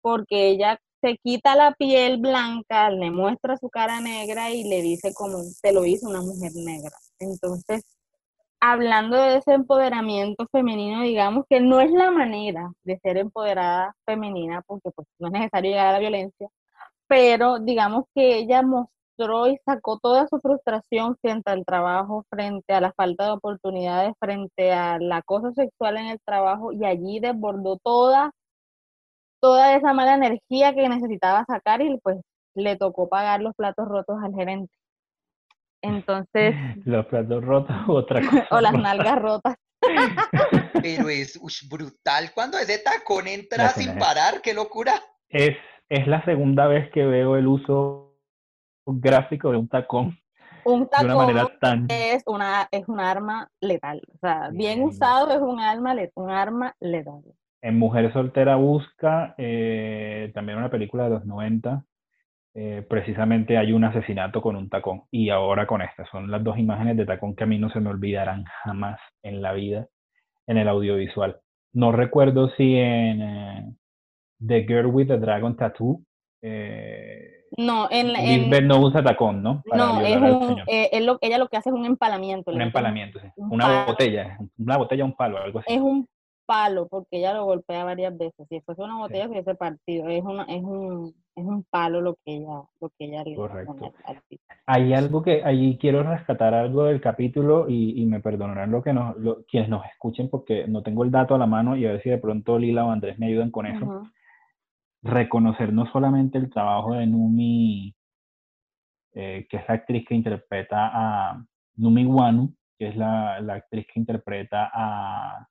Porque ella se quita la piel blanca, le muestra su cara negra y le dice como te lo hizo una mujer negra. Entonces, hablando de ese empoderamiento femenino, digamos que no es la manera de ser empoderada femenina, porque pues no es necesario llegar a la violencia, pero digamos que ella mostró y sacó toda su frustración frente al trabajo, frente a la falta de oportunidades, frente al acoso sexual en el trabajo y allí desbordó toda toda esa mala energía que necesitaba sacar y pues le tocó pagar los platos rotos al gerente. Entonces, Los platos rotos u otra cosa. o las rota. nalgas rotas. Pero es brutal cuando ese tacón entra sin es- parar, qué locura. Es, es la segunda vez que veo el uso gráfico de un tacón Un de una tacón manera tan... es una es un arma letal. O sea, bien Bien. usado es un arma, le- un arma letal. En Mujer Soltera Busca, eh, también una película de los 90, eh, precisamente hay un asesinato con un tacón. Y ahora con esta, son las dos imágenes de tacón que a mí no se me olvidarán jamás en la vida en el audiovisual. No recuerdo si en eh, The Girl with the Dragon Tattoo, eh, No, en, en- Lisbeth no usa tacón, ¿no? Para no, es un, él lo- ella lo que hace es un empalamiento. Un empalamiento, sí. un Una palo. botella, una botella, un palo, algo así. Es un palo, porque ella lo golpea varias veces. Si fuese una botella, se hubiese partido. Es, una, es, un, es un palo lo que ella, lo que ella Correcto. Hay algo que allí quiero rescatar algo del capítulo y, y me perdonarán lo que nos, lo- quienes nos escuchen porque no tengo el dato a la mano y a ver si de pronto Lila o Andrés me ayudan con eso. Ujú. Reconocer no solamente el trabajo de Numi, eh, que es la actriz que interpreta a Numi Wanu, que es la, la actriz que interpreta a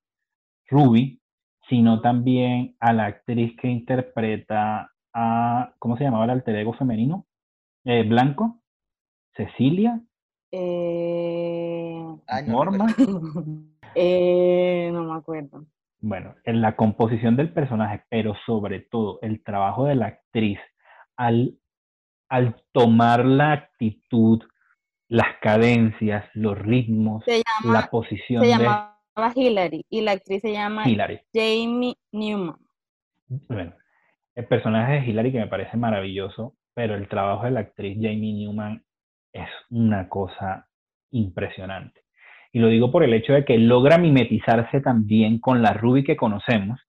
Ruby, sino también a la actriz que interpreta a, ¿cómo se llamaba el alter ego femenino? Eh, Blanco, Cecilia, Eh, Ay, no Norma. eh, no me acuerdo. Bueno, en la composición del personaje, pero sobre todo el trabajo de la actriz al, al tomar la actitud, las cadencias, los ritmos, Se llama, la posición se de Hillary y la actriz se llama Hillary. Jamie Newman. Bueno, el personaje de Hillary que me parece maravilloso, pero el trabajo de la actriz Jamie Newman es una cosa impresionante. Y lo digo por el hecho de que logra mimetizarse también con la Ruby que conocemos,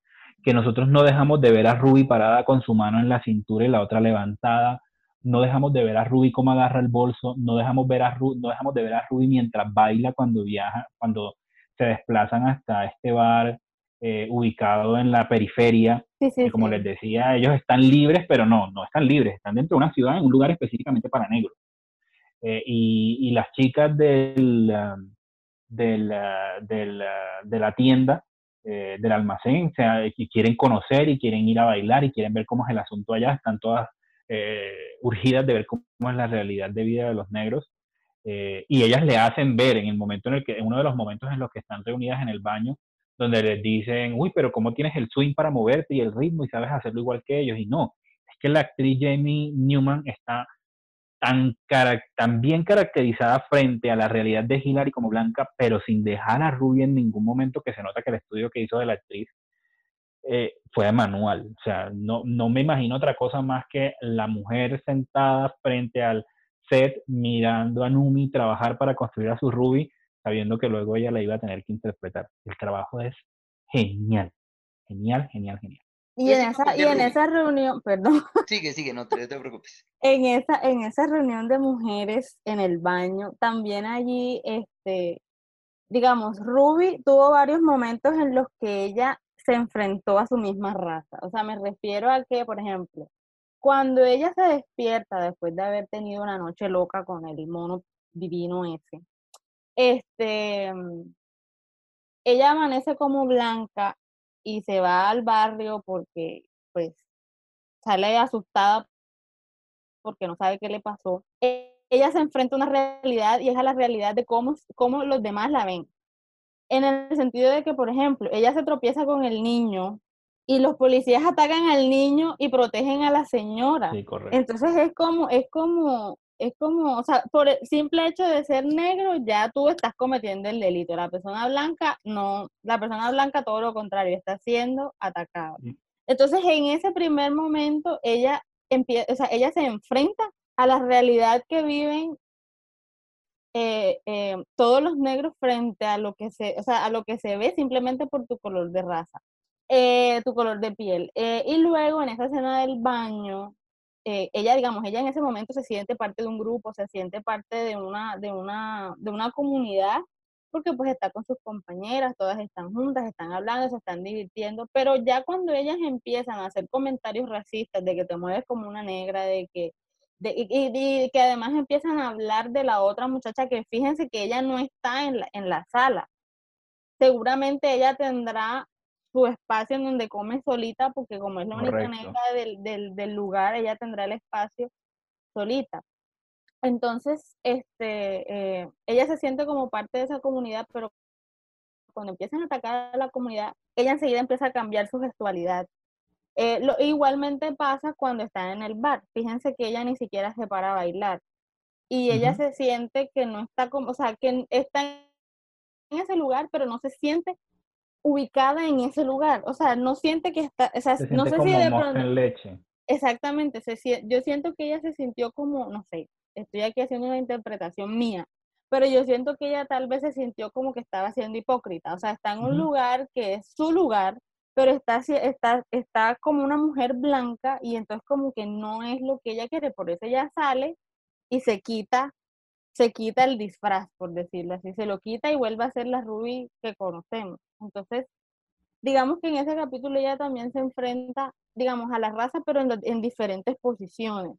que nosotros no dejamos de ver a Ruby parada con su mano en la cintura y la otra levantada, no dejamos de ver a Ruby cómo agarra el bolso, no dejamos, ver a Ru- no dejamos de ver a Ruby mientras baila cuando viaja, cuando se desplazan hasta este bar eh, ubicado en la periferia, Sí, sí, que como sí. les decía, ellos están libres, pero no, no están libres, están dentro de una ciudad, en un lugar específicamente para negros. Eh, y, y las chicas del, um, del, uh, del, uh, de la tienda, eh, del almacén, o sea, que quieren conocer y quieren ir a bailar y quieren ver cómo es el asunto allá, están todas urgidas de ver cómo es la realidad de vida de los negros. Eh, y ellas le hacen ver en el momento en el que, en uno de los momentos en los que están reunidas en el baño, donde les dicen, uy, pero ¿cómo tienes el swing para moverte y el ritmo y sabes hacerlo igual que ellos? Y no, es que la actriz Jamie Newman está tan, tan bien caracterizada frente a la realidad de Hillary como Blanca, pero sin dejar a Ruby en ningún momento que se nota que el estudio que hizo de la actriz eh, fue manual. O sea, no, no me imagino otra cosa más que la mujer sentada frente al set mirando a Numi trabajar para construir a su Ruby, sabiendo que luego ella la iba a tener que interpretar. El trabajo es genial, genial, genial, genial. Y en esa, y en esa reunión, perdón, Sigue, sigue, no te, no te preocupes. en esa, en esa reunión de mujeres en el baño, también allí, este, digamos, Ruby tuvo varios momentos en los que ella se enfrentó a su misma raza. O sea, me refiero a que, por ejemplo, cuando ella se despierta después de haber tenido una noche loca con el mono divino ese, este, ella amanece como blanca y se va al barrio porque, pues, sale asustada porque no sabe qué le pasó. E- Ella se enfrenta a una realidad y es a la realidad de cómo, cómo los demás la ven. En el sentido de que, por ejemplo, ella se tropieza con el niño y los policías atacan al niño y protegen a la señora. Sí, correcto. Entonces es como, es como, es como, o sea, por el simple hecho de ser negro, ya tú estás cometiendo el delito. La persona blanca, no, la persona blanca todo lo contrario, está siendo atacada. Mm. Entonces, en ese primer momento, ella empieza, o sea, ella se enfrenta a la realidad que viven eh, eh, todos los negros frente a lo que se, o sea, a lo que se ve simplemente por tu color de raza, eh, tu color de piel. Eh, y luego en esa escena del baño, eh, ella, digamos, ella en ese momento se siente parte de un grupo, se siente parte de una, de una, de una comunidad, porque pues está con sus compañeras, todas están juntas, están hablando, se están divirtiendo, pero ya cuando ellas empiezan a hacer comentarios racistas de que te mueves como una negra, de que De, y, que además empiezan a hablar de la otra muchacha que fíjense que ella no está en la, en la sala. Seguramente ella tendrá su espacio en donde come solita, porque como es la única Correcto. negra del, del, del lugar, ella tendrá el espacio solita. Entonces, este, eh, ella se siente como parte de esa comunidad, pero cuando empiezan a atacar a la comunidad, ella enseguida empieza a cambiar su gestualidad. Eh, lo, igualmente pasa cuando está en el bar. Fíjense que ella ni siquiera se para a bailar. Y ella se siente que no está como, o sea, que está en ese lugar, pero no se siente ubicada en ese lugar. O sea, no siente que está, o sea, Se no sé como si de pronto, en leche. exactamente, se, yo siento que ella se sintió como, no sé, estoy aquí haciendo una interpretación mía, pero yo siento que ella tal vez se sintió como que estaba siendo hipócrita, o sea, está en un lugar que es su lugar, pero está, está, está como una mujer blanca y entonces como que no es lo que ella quiere, por eso ella sale y se quita, se quita el disfraz, por decirlo así, se lo quita y vuelve a ser la Ruby que conocemos. Entonces, digamos que en ese capítulo ella también se enfrenta, digamos, a la raza, pero en, en diferentes posiciones.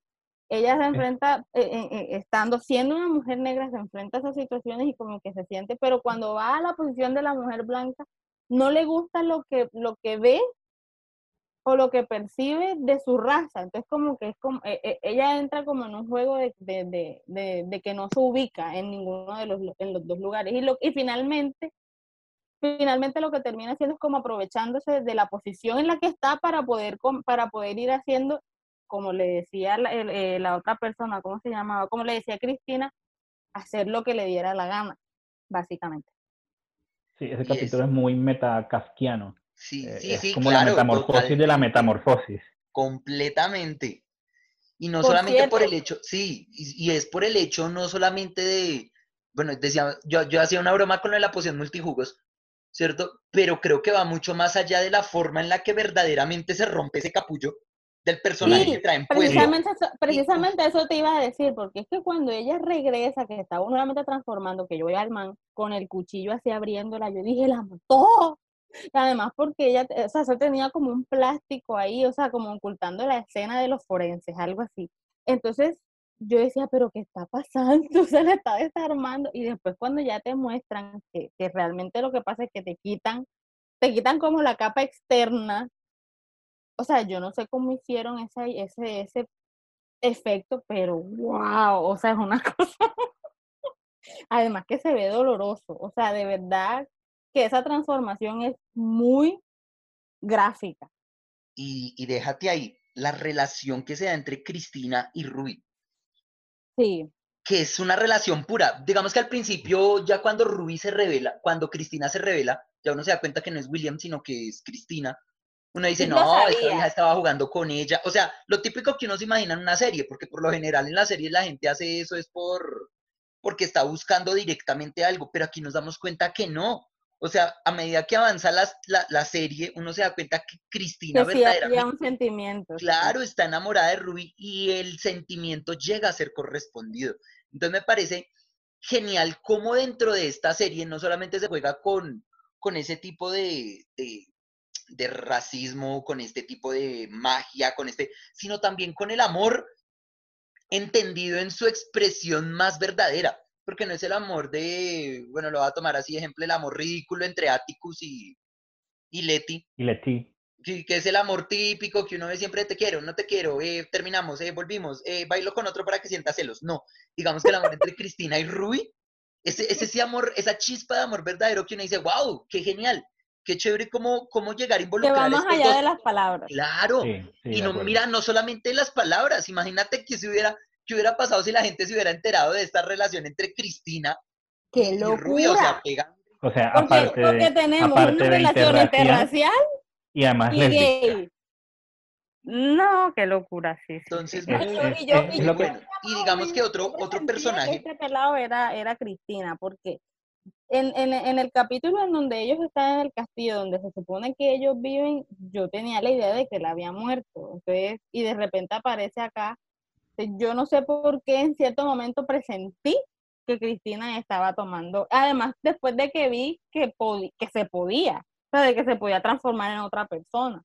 Ella se enfrenta, eh, eh, eh, estando, siendo una mujer negra, se enfrenta a esas situaciones y como que se siente, pero cuando va a la posición de la mujer blanca, no le gusta lo que, lo que ve o lo que percibe de su raza. Entonces como que es como, eh, ella entra como en un juego de, de, de, de, de que no se ubica en ninguno de los, en los dos lugares. Y, lo, y finalmente finalmente lo que termina haciendo es como aprovechándose de la posición en la que está para poder, com- para poder ir haciendo, como le decía la, eh, la otra persona, ¿cómo se llamaba? Como le decía Cristina, hacer lo que le diera la gana, básicamente. Sí, ese capítulo es- es muy metacasquiano. Sí, Eh, sí, es sí, como la metamorfosis de la metamorfosis. Completamente. Y no Por solamente por el hecho, sí, y, y es por el hecho no solamente de, bueno, decía, yo, yo hacía una broma con lo de la poción multijugos, ¿cierto? Pero creo que va mucho más allá de la forma en la que verdaderamente se rompe ese capullo del personaje que traen precisamente eso, precisamente eso te iba a decir, porque es que cuando ella regresa, que estaba nuevamente transformando, que yo voy al man con el cuchillo así abriéndola, yo dije, la mató. Y además porque ella, o sea, eso tenía como un plástico ahí, o sea, como ocultando la escena de los forenses, algo así. Entonces yo decía, pero ¿qué está pasando? Se la está desarmando. Y después cuando ya te muestran que, que realmente lo que pasa es que te quitan, te quitan como la capa externa. O sea, yo no sé cómo hicieron esa, ese, ese efecto, pero wow, o sea, es una cosa. Además que se ve doloroso, o sea, de verdad que esa transformación es muy gráfica. y, y déjate ahí, la relación que se da entre Cristina y Rui, Sí, que es una relación pura. Digamos que al principio, ya cuando Rui se revela, cuando Cristina se revela, ya uno se da cuenta que no es William, sino que es Cristina. Uno dice, lo no, esta vieja estaba jugando con ella. O sea, lo típico que uno se imagina en una serie, porque por lo general en la serie la gente hace eso es por porque está buscando directamente algo, pero aquí nos damos cuenta que no. O sea, a medida que avanza la, la serie, uno se da cuenta que Cristina que sí verdaderamente, un sentimiento. sí. claro, está enamorada de Ruby y el sentimiento llega a ser correspondido. Entonces me parece genial cómo dentro de esta serie no solamente se juega con, con ese tipo de, de, de racismo, con este tipo de magia, con este, sino también con el amor entendido en su expresión más verdadera, porque no es el amor de, bueno, lo voy a tomar así, ejemplo, el amor ridículo entre Atticus y, y Letty, Y Leti. que, que es el amor típico que uno ve siempre, te quiero, no te quiero, eh, terminamos, eh, volvimos, eh, bailo con otro para que sienta celos. No, digamos que el amor entre Cristina y Ruby, ese, ese, ese amor, esa chispa de amor verdadero que uno dice, wow, qué genial, qué chévere cómo, cómo llegar a Que involucrar va a más allá dos. de las palabras. Claro, Sí, sí, y no, mira, no solamente las palabras, imagínate que si hubiera, que hubiera pasado si la gente se hubiera enterado de esta relación entre Cristina ¡Qué y Rubio, o sea, locura! pega. O sea, Porque, aparte porque de, tenemos aparte una de relación interracial interracial y además y gay. No, qué locura, sí. Entonces, No, Es, y yo, es- y yo, es y muy yo lo que, bueno. Y digamos que otro, otro personaje, Este pelado era, era Cristina, porque en, en, en el capítulo en donde ellos están en el castillo, donde se supone que ellos viven, yo tenía la idea de que él había muerto. Entonces, y de repente aparece acá. Yo no sé por qué en cierto momento presentí que Cristina estaba tomando. Además, después de que vi que, que se podía, o sea, de que se podía transformar en otra persona.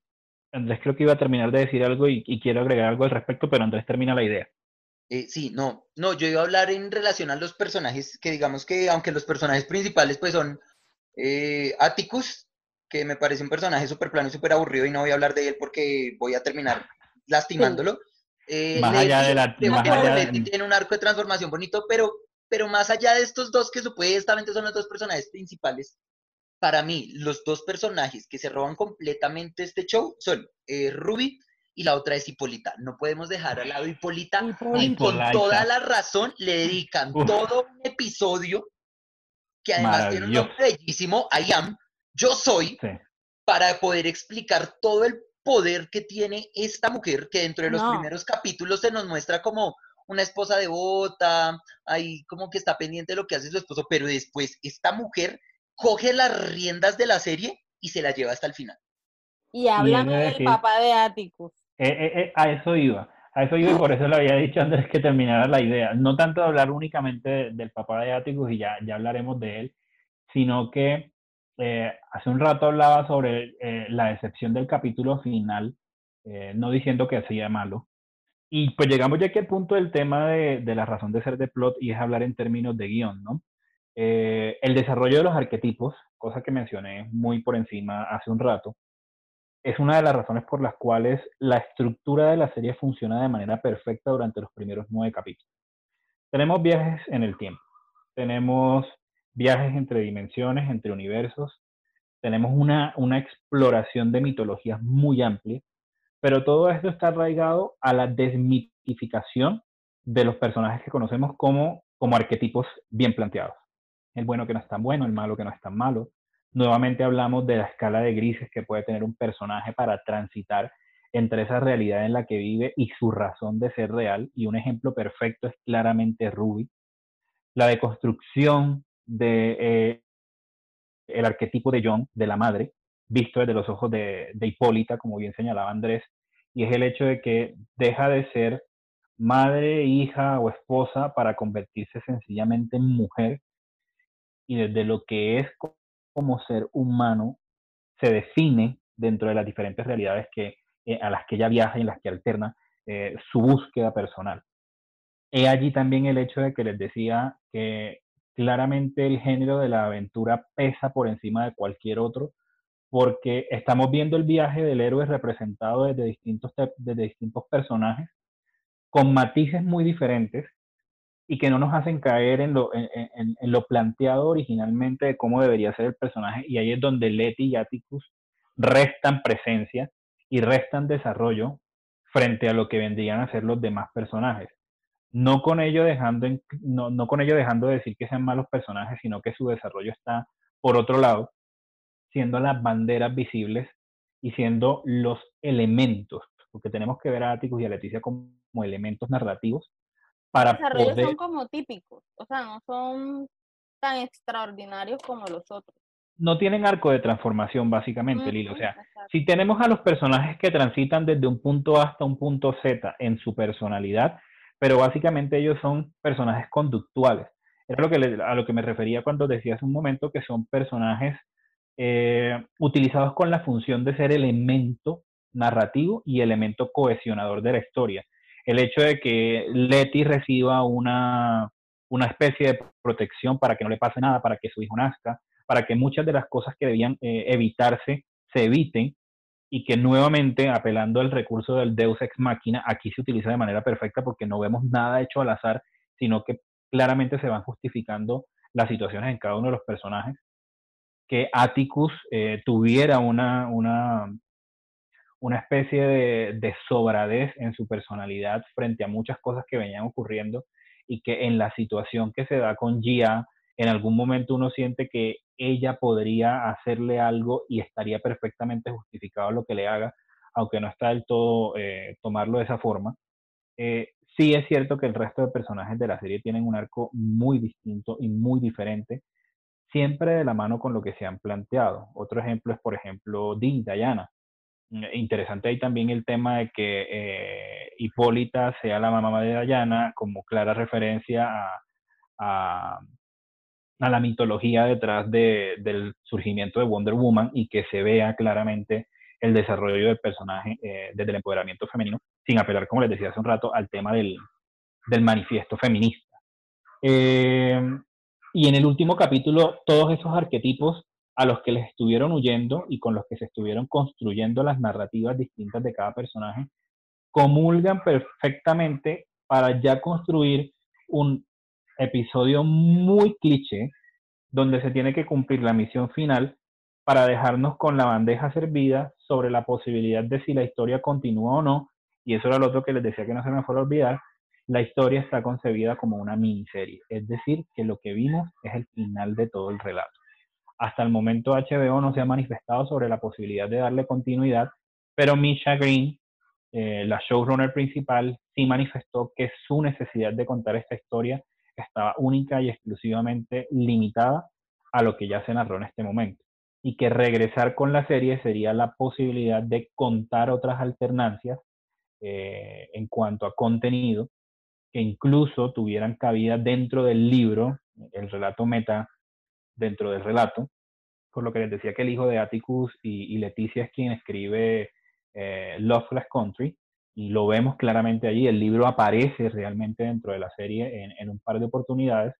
Andrés creo que iba a terminar de decir algo y, y quiero agregar algo al respecto, pero Andrés termina la idea. Eh, sí, no, no, yo iba a hablar en relación a los personajes, que digamos que aunque los personajes principales pues son eh, Atticus, que me parece un personaje súper plano y súper aburrido y no voy a hablar de él porque voy a terminar lastimándolo. Eh, Más allá de la- creo más allá de- tiene un arco de transformación bonito, pero, pero más allá de estos dos que supuestamente son los dos personajes principales, para mí los dos personajes que se roban completamente este show son eh, Ruby y la otra es Hipólita. No podemos dejar al lado Hipólita y con toda la razón le dedican Uf. todo un episodio que además tiene un nombre bellísimo, I am, yo soy, Sí. para poder explicar todo el poder que tiene esta mujer, que dentro de los No. primeros capítulos se nos muestra como una esposa devota, ahí como que está pendiente de lo que hace su esposo, pero después esta mujer coge las riendas de la serie y se la lleva hasta el final. Y háblame de del decir- papá de Atticus. Eh, eh, eh, a eso iba, a eso iba y por eso le había dicho a Andrés que terminara la idea. No tanto de hablar únicamente de- del papá de Atticus y ya, ya hablaremos de él, sino que eh, hace un rato hablaba sobre eh, la decepción del capítulo final, eh, no diciendo que hacía malo. Y pues llegamos ya aquí al punto del tema de, de la razón de ser de plot y es hablar en términos de guion, ¿no? El desarrollo de los arquetipos, cosa que mencioné muy por encima hace un rato, es una de las razones por las cuales la estructura de la serie funciona de manera perfecta durante los primeros nueve capítulos. Tenemos viajes en el tiempo, tenemos viajes entre dimensiones, entre universos, tenemos una, una exploración de mitologías muy amplia, pero todo esto está arraigado a la desmitificación de los personajes que conocemos como, como arquetipos bien planteados. El bueno que no es tan bueno, el malo que no es tan malo, nuevamente hablamos de la escala de grises que puede tener un personaje para transitar entre esa realidad en la que vive y su razón de ser real. Y un ejemplo perfecto es claramente Ruby. La deconstrucción de eh, el arquetipo de John, de la madre, visto desde los ojos de, de Hipólita, como bien señalaba Andrés, y es el hecho de que deja de ser madre, hija o esposa para convertirse sencillamente en mujer y desde lo que es co- como ser humano se define dentro de las diferentes realidades que, eh, a las que ella viaja y en las que alterna eh, su búsqueda personal. He allí también el hecho de que les decía que claramente el género de la aventura pesa por encima de cualquier otro, porque estamos viendo el viaje del héroe representado desde distintos, desde distintos personajes, con matices muy diferentes, y que no nos hacen caer en lo, en, en- lo planteado originalmente de cómo debería ser el personaje. Y ahí es donde Letty y Atticus restan presencia y restan desarrollo frente a lo que vendrían a ser los demás personajes. No con ello dejando, en- no, no con ello dejando de decir que sean malos personajes, sino que su desarrollo está por otro lado, siendo las banderas visibles y siendo los elementos, porque tenemos que ver a Atticus y a Leticia como, como elementos narrativos para Los desarrollos poder son como típicos, o sea, no son tan extraordinarios como los otros. no tienen arco de transformación, básicamente, Lilo. O sea, exacto. si tenemos a los personajes que transitan desde un punto A hasta un punto Z en su personalidad, pero básicamente ellos son personajes conductuales. Era lo que le- a lo que me refería cuando decía hace un momento que son personajes eh, utilizados con la función de ser elemento narrativo y elemento cohesionador de la historia. El hecho de que Letty reciba una, una especie de protección para que no le pase nada, para que su hijo nazca, para que muchas de las cosas que debían eh, evitarse se eviten y que nuevamente, apelando al recurso del Deus ex machina, aquí se utiliza de manera perfecta porque no vemos nada hecho al azar, sino que claramente se van justificando las situaciones en cada uno de los personajes. Que Atticus eh, tuviera una, una, una especie de, de sobradez en su personalidad frente a muchas cosas que venían ocurriendo y que en la situación que se da con Gia, en algún momento uno siente que ella podría hacerle algo y estaría perfectamente justificado lo que le haga, aunque no está del todo eh, tomarlo de esa forma. Eh, sí es cierto que el resto de personajes de la serie tienen un arco muy distinto y muy diferente, siempre de la mano con lo que se han planteado. Otro ejemplo es, por ejemplo, Dean, Diana. Mm, Interesante ahí también el tema de que eh, Hipólita sea la mamá de Diana, como clara referencia a, a, a la mitología detrás de, del surgimiento de Wonder Woman y que se vea claramente el desarrollo del personaje eh, desde el empoderamiento femenino, sin apelar, como les decía hace un rato, al tema del, del manifiesto feminista. Eh, y en el último capítulo, todos esos arquetipos a los que les estuvieron huyendo y con los que se estuvieron construyendo las narrativas distintas de cada personaje, comulgan perfectamente para ya construir un episodio muy cliché donde se tiene que cumplir la misión final para dejarnos con la bandeja servida sobre la posibilidad de si la historia continúa o no, y eso era lo otro que les decía que no se me fuera a olvidar, la historia está concebida como una miniserie, es decir, que lo que vimos es el final de todo el relato. Hasta el momento HBO no se ha manifestado sobre la posibilidad de darle continuidad, pero Misha Green, eh, la showrunner principal, sí manifestó que su necesidad de contar esta historia estaba única y exclusivamente limitada a lo que ya se narró en este momento y que regresar con la serie sería la posibilidad de contar otras alternancias eh, en cuanto a contenido que incluso tuvieran cabida dentro del libro, el relato meta dentro del relato, por lo que les decía que el hijo de Atticus y, Leticia es quien escribe eh, Loveless Country, y lo vemos claramente allí, el libro aparece realmente dentro de la serie en, en un par de oportunidades,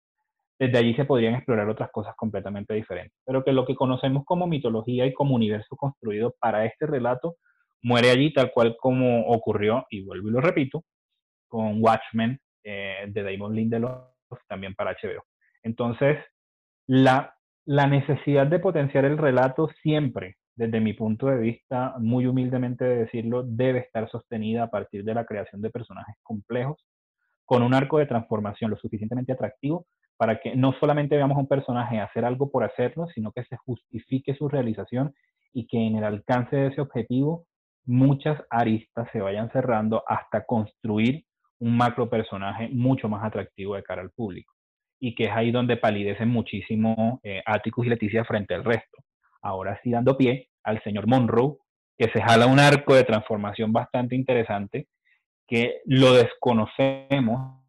desde allí se podrían explorar otras cosas completamente diferentes, pero que lo que conocemos como mitología y como universo construido para este relato muere allí tal cual como ocurrió, y vuelvo y lo repito, con Watchmen eh, de Damon Lindelof, también para HBO. Entonces, la, la necesidad de potenciar el relato siempre, desde mi punto de vista, muy humildemente de decirlo, debe estar sostenida a partir de la creación de personajes complejos, con un arco de transformación lo suficientemente atractivo para que no solamente veamos a un personaje hacer algo por hacerlo, sino que se justifique su realización y que en el alcance de ese objetivo muchas aristas se vayan cerrando hasta construir un macro personaje mucho más atractivo de cara al público. Y que es ahí donde palidecen muchísimo eh, y Leticia frente al resto. Ahora sí dando pie al señor Monroe, que se jala un arco de transformación bastante interesante, que lo desconocemos,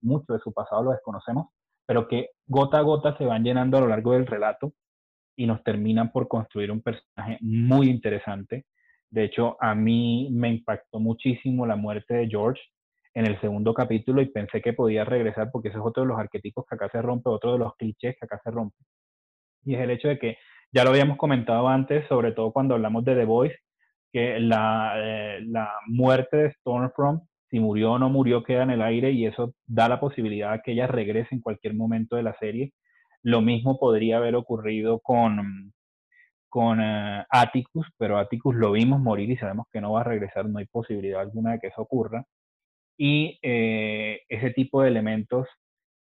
mucho de su pasado lo desconocemos, pero que gota a gota se van llenando a lo largo del relato y nos terminan por construir un personaje muy interesante. De hecho, a mí me impactó muchísimo la muerte de George en el segundo capítulo y pensé que podía regresar porque ese es otro de los arquetipos que acá se rompe, otro de los clichés que acá se rompe. Y es el hecho de que ya lo habíamos comentado antes, sobre todo cuando hablamos de The Voice, que la, eh, la muerte de Stormfront si murió o no murió queda en el aire y eso da la posibilidad de que ella regrese en cualquier momento de la serie. Lo mismo podría haber ocurrido con, con eh, Atticus, pero Atticus lo vimos morir y sabemos que no va a regresar, no hay posibilidad alguna de que eso ocurra. Y eh, ese tipo de elementos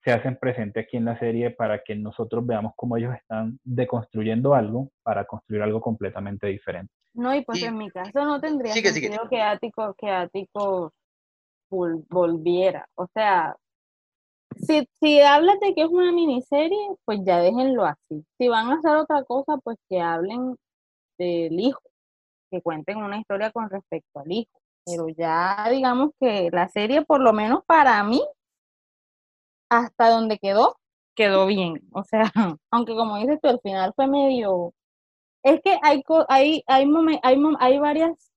se hacen presentes aquí en la serie para que nosotros veamos cómo ellos están deconstruyendo algo para construir algo completamente diferente. No, y pues en mi caso no tendría sentido que Atticus, que Atticus volviera. O sea, si, si hablas de que es una miniserie, pues ya déjenlo así. Si van a hacer otra cosa, pues que hablen del hijo, que cuenten una historia con respecto al hijo. Pero ya digamos que la serie, por lo menos para mí, hasta donde quedó, quedó bien. O sea, aunque como dices tú, al final fue medio... Es que hay, hay, hay, hay, hay varias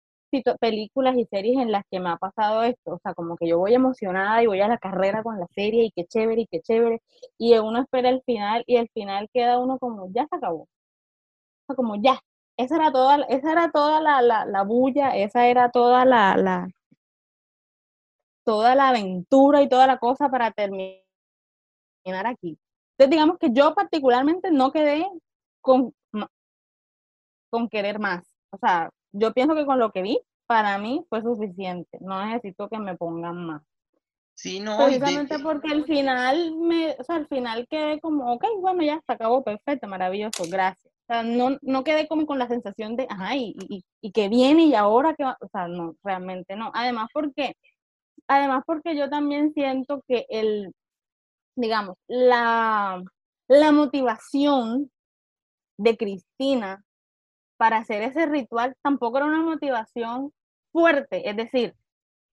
películas y series en las que me ha pasado esto, o sea, como que yo voy emocionada y voy a la carrera con la serie y qué chévere y qué chévere, y uno espera el final y el final queda uno como, ya se acabó, o sea, como ya, esa era toda, esa era toda la, la, la bulla, esa era toda la, la, toda la aventura y toda la cosa para terminar aquí. Entonces, digamos que yo particularmente no quedé con, con querer más. O sea, yo pienso que con lo que vi, para mí fue suficiente. No necesito que me pongan más. Sí, no. Precisamente porque al final me, o sea, al final quedé como, ok, bueno, ya se acabó, perfecto, maravilloso, gracias. O sea, no, no quedé como con la sensación de, ajá, y, y, y que viene y ahora que va, o sea, no, realmente no. Además porque, además porque yo también siento que el, digamos, la, la motivación de Cristina para hacer ese ritual tampoco era una motivación fuerte, es decir,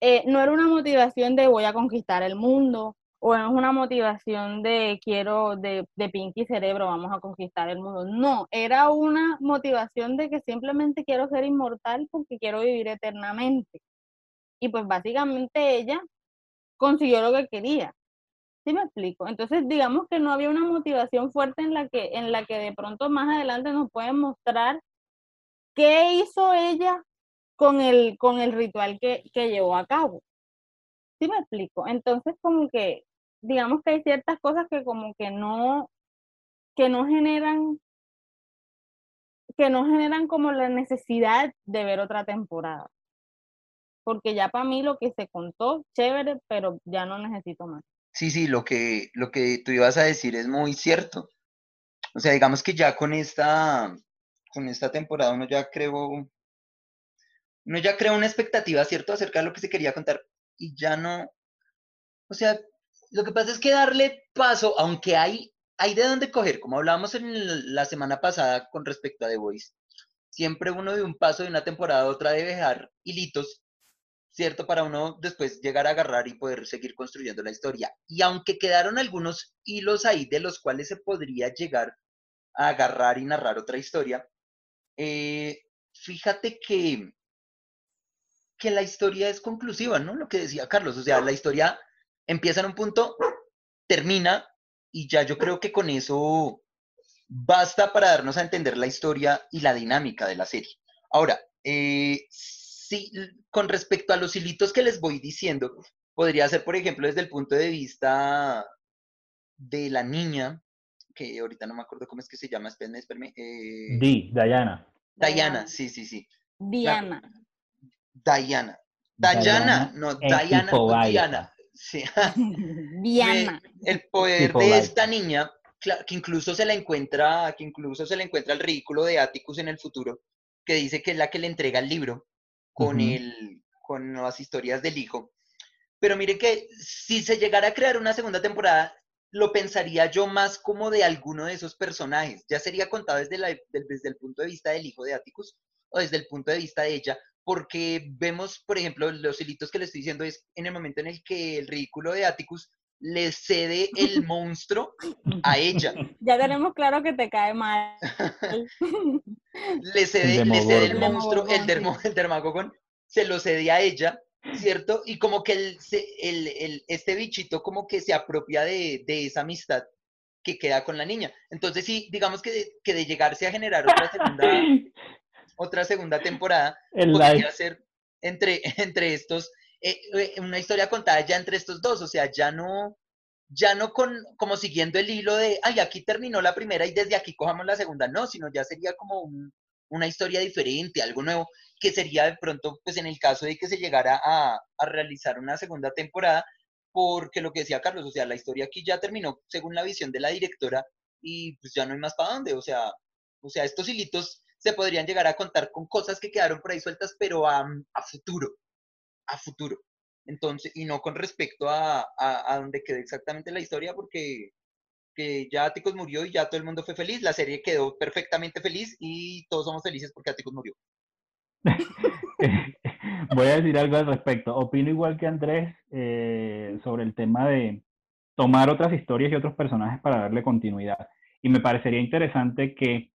eh, no era una motivación de voy a conquistar el mundo, o no es una motivación de quiero, de, de Pinky Cerebro, vamos a conquistar el mundo. No, era una motivación de que simplemente quiero ser inmortal porque quiero vivir eternamente. Y pues básicamente ella consiguió lo que quería. ¿Sí me explico? Entonces, digamos que no había una motivación fuerte en la que, en la que de pronto más adelante nos pueden mostrar qué hizo ella con el, con el ritual que, que llevó a cabo. ¿Sí me explico? Entonces, como que, digamos que hay ciertas cosas que como que no, que no generan, que no generan como la necesidad de ver otra temporada. Porque ya para mí lo que se contó, chévere, pero ya no necesito más. Sí, sí, lo que, lo que tú ibas a decir es muy cierto. O sea, digamos que ya con esta, con esta temporada uno ya creó, uno ya creó una expectativa, ¿cierto?, acerca de lo que se quería contar y ya no, o sea, lo que pasa es que darle paso, aunque hay, hay de dónde coger, como hablábamos en la semana pasada con respecto a The Voice, siempre uno de un paso de una temporada a otra debe dejar hilitos ¿cierto? Para uno después llegar a agarrar y poder seguir construyendo la historia. Y aunque quedaron algunos hilos ahí de los cuales se podría llegar a agarrar y narrar otra historia, eh, fíjate que, que la historia es conclusiva, ¿no? Lo que decía Carlos, o sea, la historia empieza en un punto, termina y ya yo creo que con eso basta para darnos a entender la historia y la dinámica de la serie. Ahora, eh, sí, con respecto a los hilitos que les voy diciendo, podría ser, por ejemplo, desde el punto de vista de la niña, que ahorita no me acuerdo cómo es que se llama, espérenme, espérenme. Eh, Di, Diana. Diana, sí, sí, sí. Diana. Diana. Diana, no, Diana, no, Diana. Sí. Diana. El poder de esta niña, que incluso se la encuentra, que incluso se le encuentra el ridículo de Atticus en el futuro, que dice que es la que le entrega el libro con, el, con las historias del hijo. Pero mire que si se llegara a crear una segunda temporada, lo pensaría yo más como de alguno de esos personajes. Ya sería contado desde, la, desde el punto de vista del hijo de Atticus o desde el punto de vista de ella, porque vemos, por ejemplo, los hilitos que le estoy diciendo es en el momento en el que el ridículo de Atticus le cede el monstruo a ella. Ya tenemos claro que te cae mal. le, cede, le cede el monstruo, el, dermo, el dermagogón, se lo cede a ella, ¿cierto? Y como que el, el, el, este bichito como que se apropia de, de, esa amistad que queda con la niña. Entonces sí, digamos que de, que de llegarse a generar otra segunda, otra segunda temporada, podría ser entre, entre estos eh, eh, una historia contada ya entre estos dos, o sea, ya no, ya no con, como siguiendo el hilo de, ay, aquí terminó la primera y desde aquí cojamos la segunda, no, sino ya sería como una historia diferente, algo nuevo, que sería de pronto, pues en el caso de que se llegara a, a realizar una segunda temporada, porque lo que decía Carlos, o sea, la historia aquí ya terminó según la visión de la directora y pues ya no hay más para dónde, o sea, o sea, estos hilitos se podrían llegar a contar con cosas que quedaron por ahí sueltas, pero a futuro, a futuro. Entonces, y no con respecto a, a, dónde quedó exactamente la historia, porque que ya Atticus murió y ya todo el mundo fue feliz, la serie quedó perfectamente feliz y todos somos felices porque Atticus murió. Voy a decir algo al respecto. Opino igual que Andrés eh, sobre el tema de tomar otras historias y otros personajes para darle continuidad. Y me parecería interesante que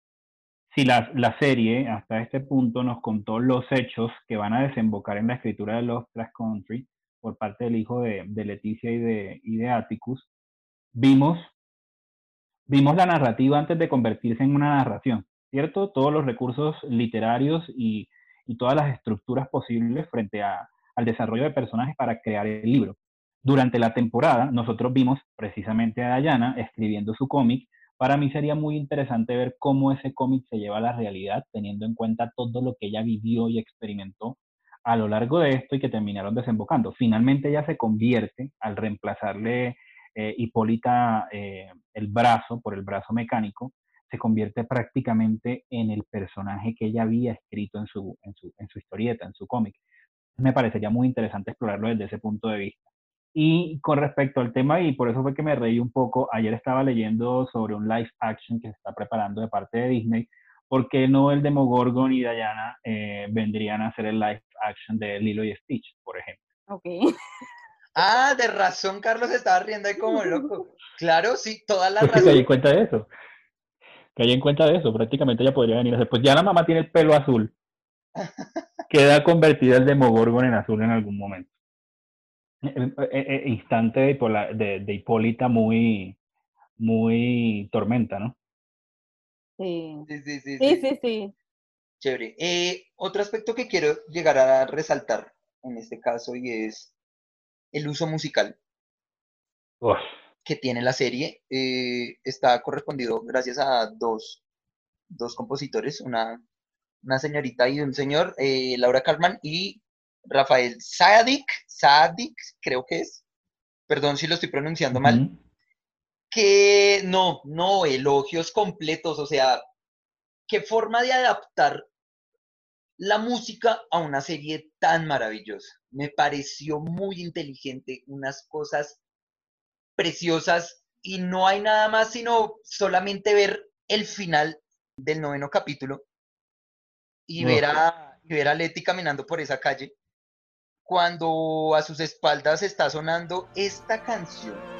si la, la, serie hasta este punto nos contó los hechos que van a desembocar en la escritura de Trash Country por parte del hijo de, de Leticia y de, y de Atticus, vimos, vimos la narrativa antes de convertirse en una narración, ¿cierto? Todos los recursos literarios y, y todas las estructuras posibles frente a, al desarrollo de personajes para crear el libro. Durante la temporada, nosotros vimos precisamente a Diana escribiendo su cómic para mí sería muy interesante ver cómo ese cómic se lleva a la realidad, teniendo en cuenta todo lo que ella vivió y experimentó a lo largo de esto y que terminaron desembocando. Finalmente ella se convierte, al reemplazarle eh, Hipólita eh, el brazo por el brazo mecánico, se convierte prácticamente en el personaje que ella había escrito en su, en su, en su historieta, en su cómic. Me parecería muy interesante explorarlo desde ese punto de vista. Y con respecto al tema, y por eso fue que me reí un poco, ayer estaba leyendo sobre un live action que se está preparando de parte de Disney, ¿por qué no el Demogorgon y Diana eh, vendrían a hacer el live action de Lilo y Stitch, por ejemplo? Ok. Ah, de razón, Carlos estaba riendo ahí como loco. Claro, sí, toda la razón. Que hay en cuenta de eso. Que hay en cuenta de eso, prácticamente ella podría venir a hacer. Pues ya la mamá tiene el pelo azul. Queda convertida el Demogorgon en azul en algún momento. Eh, eh, instante de, Hipola- de, de Hipólita muy, muy tormenta, ¿no? Sí. Sí, sí, sí, Sí, sí. sí, sí. Chévere. Eh, otro aspecto que quiero llegar a resaltar en este caso y es el uso musical Uf, que tiene la serie. eh, está correspondido gracias a dos, dos compositores, una, una señorita y un señor, eh, Laura Kalman y Rafael Sadik, Sadik, creo que es. Perdón si lo estoy pronunciando mal. que no, no, elogios completos, o sea, qué forma de adaptar la música a una serie tan maravillosa. Me pareció muy inteligente, unas cosas preciosas y no hay nada más sino solamente ver el final del noveno capítulo y ver a, y ver a Leti caminando por esa calle cuando a sus espaldas está sonando esta canción.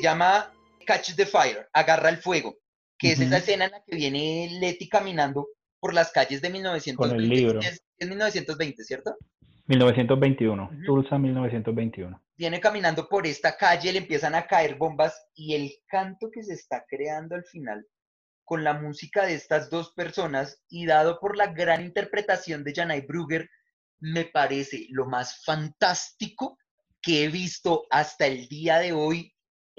Se llama Catch the Fire, Agarra el Fuego, que es esa escena en la que viene Letty caminando por las calles de 1920. libro. Es, es 1920, ¿cierto? 1921, Ujú. Tulsa 1921. Viene caminando por esta calle, le empiezan a caer bombas y el canto que se está creando al final con la música de estas dos personas y dado por la gran interpretación de Janai Brugger, me parece lo más fantástico que he visto hasta el día de hoy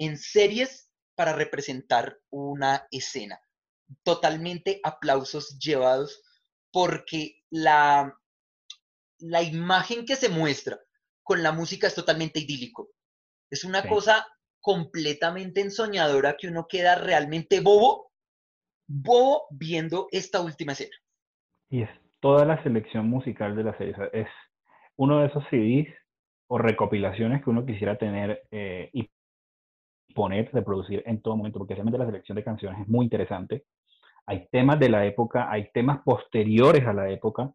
en series para representar una escena. Totalmente aplausos llevados porque la, la imagen que se muestra con la música es totalmente idílico. Es una Sí. cosa completamente ensoñadora que uno queda realmente bobo, bobo viendo esta última escena. Y es toda la selección musical de la serie. es uno de esos CDs o recopilaciones que uno quisiera tener eh, y poner, reproducir en todo momento, porque realmente la selección de canciones es muy interesante. Hay temas de la época, hay temas posteriores a la época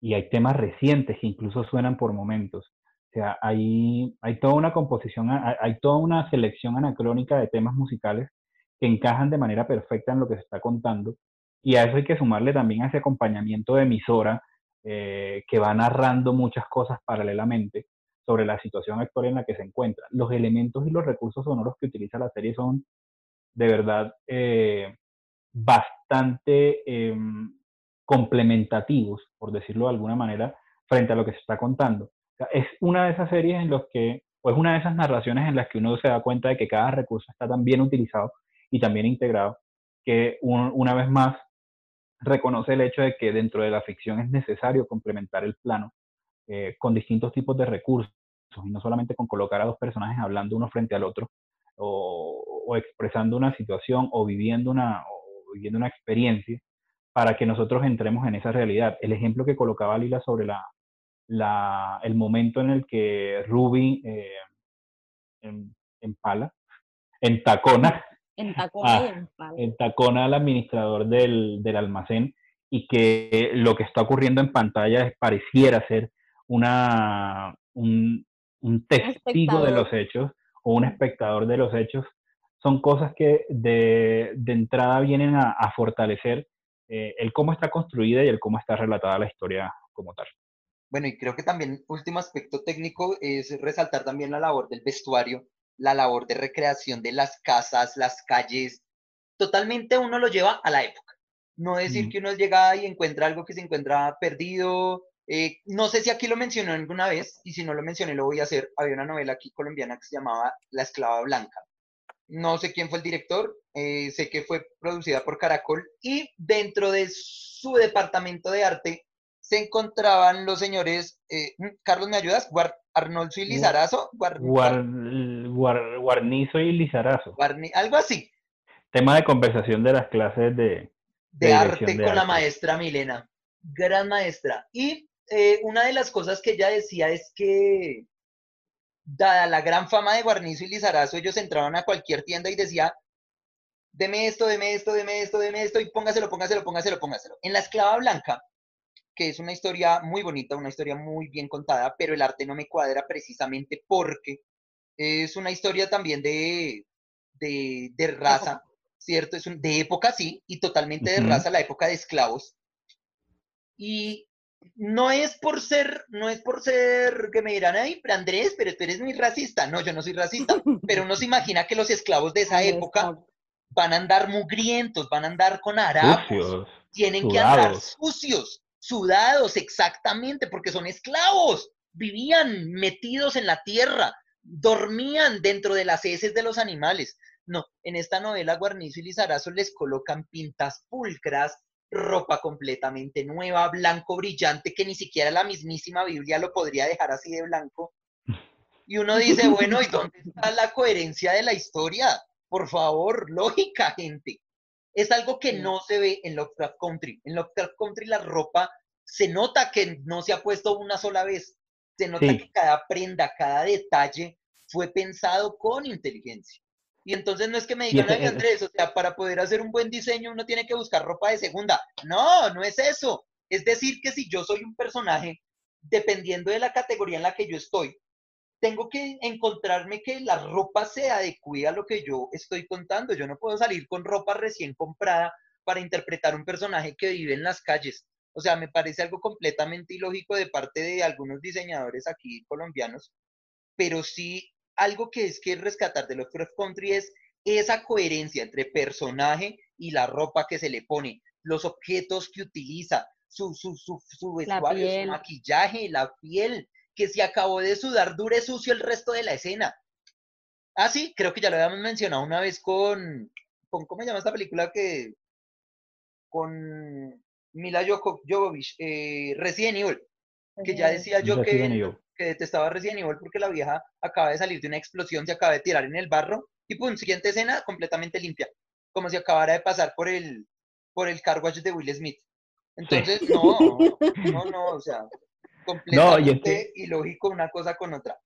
y hay temas recientes que incluso suenan por momentos. O sea, hay, hay toda una composición, hay, toda una selección anacrónica de temas musicales que encajan de manera perfecta en lo que se está contando. Y a eso hay que sumarle también a ese acompañamiento de emisora eh, que va narrando muchas cosas paralelamente sobre la situación actual en la que se encuentra. Los elementos y los recursos sonoros que utiliza la serie son de verdad eh, bastante eh, complementativos, por decirlo de alguna manera, frente a lo que se está contando. Es una de esas series en las que, o es una de esas narraciones en las que uno se da cuenta de que cada recurso está tan bien utilizado y tan bien integrado, que un- una vez más reconoce el hecho de que dentro de la ficción es necesario complementar el plano eh, con distintos tipos de recursos y no solamente con colocar a dos personajes hablando uno frente al otro o, o expresando una situación o viviendo una, o viviendo una experiencia para que nosotros entremos en esa realidad. El ejemplo que colocaba Lila sobre la, la, el momento en el que Ruby eh, en, empala, entacona En tacona Ah, y en palo. entacona al administrador del, del almacén y que lo que está ocurriendo en pantalla pareciera ser una, un, un testigo de los hechos o un espectador de los hechos, son cosas que de, de entrada vienen a, a fortalecer eh, el cómo está construida y el cómo está relatada la historia como tal. Bueno, y creo que también último aspecto técnico es resaltar también la labor del vestuario, la labor de recreación de las casas, las calles. Totalmente uno lo lleva a la época. No decir Mm. que uno llega y encuentra algo que se encuentra perdido. Eh, no sé si aquí lo mencionó alguna vez, y si no lo mencioné lo voy a hacer. Había una novela aquí colombiana que se llamaba La esclava blanca. No sé quién fue el director, eh, sé que fue producida por Caracol y dentro de su departamento de arte eh, una de las cosas que ella decía es que, dada la gran fama de Guarnizo y Lizarazo, ellos entraban a cualquier tienda y decía, deme esto, deme esto, deme esto, deme esto, y póngaselo, póngaselo, póngaselo, póngaselo. En La Esclava Blanca, que es una historia muy bonita, una historia muy bien contada, pero el arte no me cuadra precisamente porque es una historia también de, de, de raza, ¿cierto? Es un, de época, sí, y totalmente de raza, la época de esclavos. Y no es por ser, no es por ser que me dirán, ay, pero Andrés, pero tú eres muy racista. No, yo no soy racista, pero uno se imagina que los esclavos de esa Ay, época está- van a andar mugrientos, van a andar con harapos, Sucios. tienen que andar sucios, sudados, exactamente, porque son esclavos. Vivían metidos en la tierra, dormían dentro de las heces de los animales. No, en esta novela Guarnizo y Lizarazo les colocan pintas pulcras, ropa completamente nueva, blanco brillante, que ni siquiera la mismísima Biblia lo podría dejar así de blanco. Y uno dice, bueno, ¿y dónde está la coherencia de la historia? Por favor, lógica, gente. Es algo que no se ve en Lovecraft Country. En Lovecraft Country la ropa se nota que no se ha puesto una sola vez. Se nota Sí. que cada prenda, cada detalle fue pensado con inteligencia. Y entonces no es que me digan, ese- Andrés, o sea, para poder hacer un buen diseño uno tiene que buscar ropa de segunda. No, no es eso. Es decir, que si yo soy un personaje, dependiendo de la categoría en la que yo estoy, tengo que encontrarme que la ropa se adecue a lo que yo estoy contando. Yo no puedo salir con ropa recién comprada para interpretar un personaje que vive en las calles. O sea, me parece algo completamente ilógico de parte de algunos diseñadores aquí colombianos, pero sí algo que es que rescatar de Lovecraft Country es esa coherencia entre personaje y la ropa que se le pone, los objetos que utiliza, su, su, su, su vestuario, su maquillaje, la piel, que se acabó de sudar dure sucio el resto de la escena. Ah, sí, creo que ya lo habíamos mencionado una vez con, con ¿cómo se llama esta película que con Mila Jovovich, eh, Resident Evil, que ya decía yo que, Evil. Que detestaba Resident Evil porque la vieja acaba de salir de una explosión, se acaba de tirar en el barro y pum, siguiente escena completamente limpia, como si acabara de pasar por el por el car wash de Will Smith. Entonces, no, no, no, o sea, completamente ilógico una cosa con otra.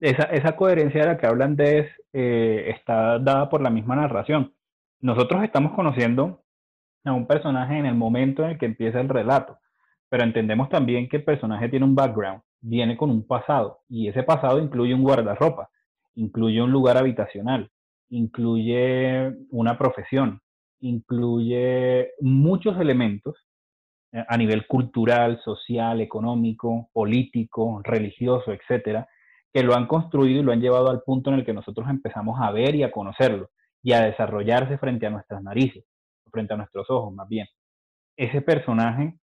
esa, esa coherencia de la que habla Andrés eh, está dada por la misma narración. Nosotros estamos conociendo a un personaje en el momento en el que empieza el relato, pero entendemos también que el personaje tiene un background, viene con un pasado, y ese pasado incluye un guardarropa, incluye un lugar habitacional, incluye una profesión, incluye muchos elementos eh, a nivel cultural, social, económico, político, religioso, etcétera, que lo han construido y lo han llevado al punto en el que nosotros empezamos a ver y a conocerlo y a desarrollarse frente a nuestras narices, frente a nuestros ojos más bien. Ese personaje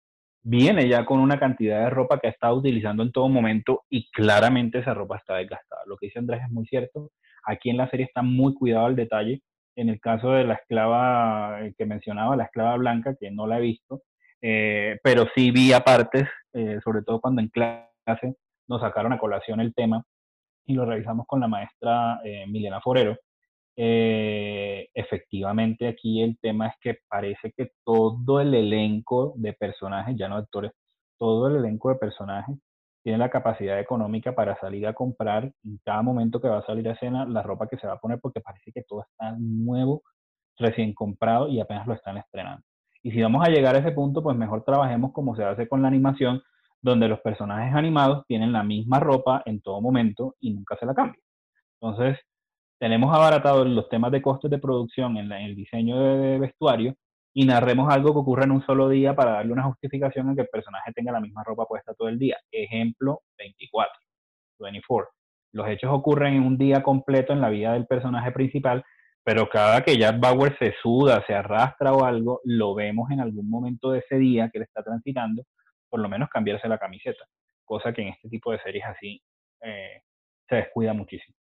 viene ya con una cantidad de ropa que ha estado utilizando en todo momento y claramente esa ropa está desgastada. Lo que dice Andrés es muy cierto. Aquí en la serie está muy cuidado el detalle. En el caso de la esclava eh, que mencionaba, la esclava blanca, que no la he visto, eh, pero sí vi apartes, eh, sobre todo cuando en clase nos sacaron a colación el tema y lo revisamos con la maestra Milena Forero. Eh, efectivamente, aquí el tema es que parece que todo el elenco de personajes, ya no actores, todo el elenco de personajes tiene la capacidad económica para salir a comprar en cada momento que va a salir a escena la ropa que se va a poner porque parece que todo está nuevo, recién comprado y apenas lo están estrenando. Y si vamos a llegar a ese punto, pues mejor trabajemos como se hace con la animación, donde los personajes animados tienen la misma ropa en todo momento y nunca se la cambian. Entonces, tenemos abaratados los temas de costes de producción en, la, en el diseño de, vestuario y narremos algo que ocurre en un solo día para darle una justificación a que el personaje tenga la misma ropa puesta todo el día. Ejemplo 24, 24. Los hechos ocurren en un día completo en la vida del personaje principal, pero cada que Jack Bauer se suda, se arrastra o algo, lo vemos en algún momento de ese día que le está transitando, por lo menos cambiarse la camiseta, cosa que en este tipo de series así eh, se descuida muchísimo.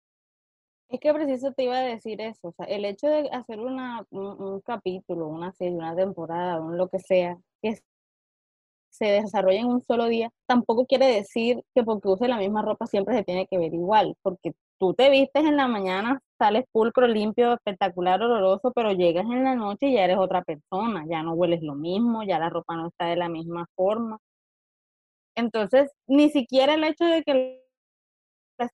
Es que preciso te iba a decir eso, o sea, el hecho de hacer una, un, capítulo, una serie, una temporada, un lo que sea, que se desarrolle en un solo día, tampoco quiere decir que porque use la misma ropa siempre se tiene que ver igual, porque tú te vistes en la mañana, sales pulcro, limpio, espectacular, oloroso, pero llegas en la noche y ya eres otra persona, ya no hueles lo mismo, ya la ropa no está de la misma forma. Entonces, ni siquiera el hecho de que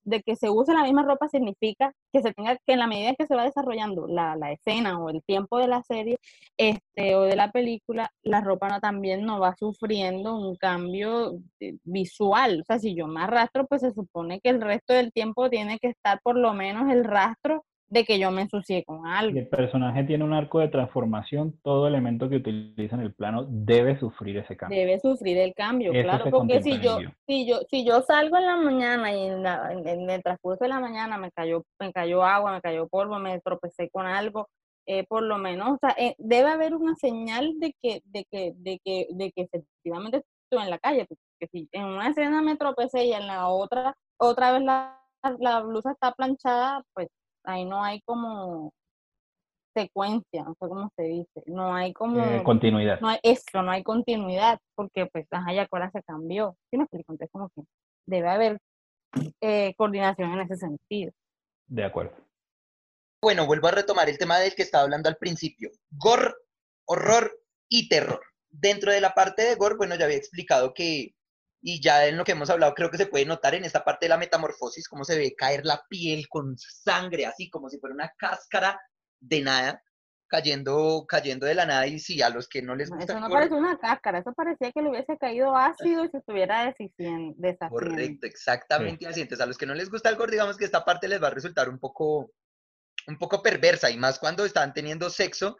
de que se use la misma ropa significa que se tenga que en la medida que se va desarrollando la, la, escena o el tiempo de la serie este o de la película la ropa no también no va sufriendo un cambio eh, visual. O sea si yo me arrastro pues se supone que el resto del tiempo tiene que estar por lo menos el rastro de que yo me ensucié con algo. el personaje tiene un arco de transformación, todo elemento que utiliza en el plano debe sufrir ese cambio. Debe sufrir el cambio, claro, porque si yo, si yo, si yo salgo en la mañana y en, el transcurso de la mañana me cayó, me cayó agua, me cayó polvo, me tropecé con algo, eh, por lo menos, o sea, eh, debe haber una señal de que, de que, de que, de que efectivamente estoy en la calle, porque si en una escena me tropecé y en la otra, otra vez la, la blusa está planchada, pues ahí no hay como secuencia, no sé cómo se dice, no hay como... Eh, continuidad. No hay eso, no hay continuidad, porque pues, ajá, ya ahora se cambió. ¿Sí me explico? Entonces como que debe haber eh, coordinación en ese sentido. De acuerdo. Bueno, vuelvo a retomar el tema del que estaba hablando al principio. Gore, horror y terror. Dentro de la parte de gore, bueno, ya había explicado que y ya en lo que hemos hablado creo que se puede notar en esta parte de la metamorfosis cómo se ve caer la piel con sangre, así como si fuera una cáscara de nada, cayendo, cayendo de la nada y si a los que no les gusta... Eso no parece una cáscara, eso parecía que le hubiese caído ácido y se estuviera deshaciendo. Correcto, exactamente así. Entonces a los que no les gusta el gore, digamos que esta parte les va a resultar un poco, un poco perversa y más cuando están teniendo sexo,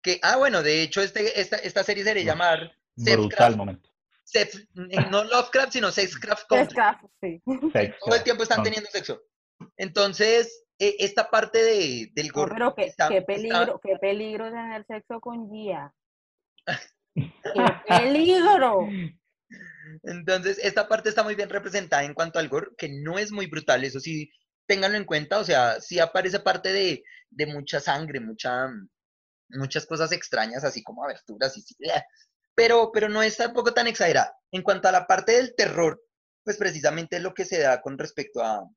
que, ah, bueno, de hecho este, esta, esta serie se le llamar... Brutal momento no Lovecraft, sino Sexcraft Sexcraft, sí. Todo el tiempo están teniendo sexo. Entonces, e, esta parte de, del gorro. pero qué, peligro, qué peligro tener sexo con Gia. ¡Qué peligro! Entonces, esta parte está muy bien representada en cuanto al gore, que no es muy brutal, eso sí, ténganlo en cuenta, o sea, sí aparece parte de, de mucha sangre, mucha, muchas cosas extrañas, así como aberturas y sí, pero, pero no es tampoco tan exagerada. En cuanto a la parte del terror, pues precisamente es lo que se da con respecto a,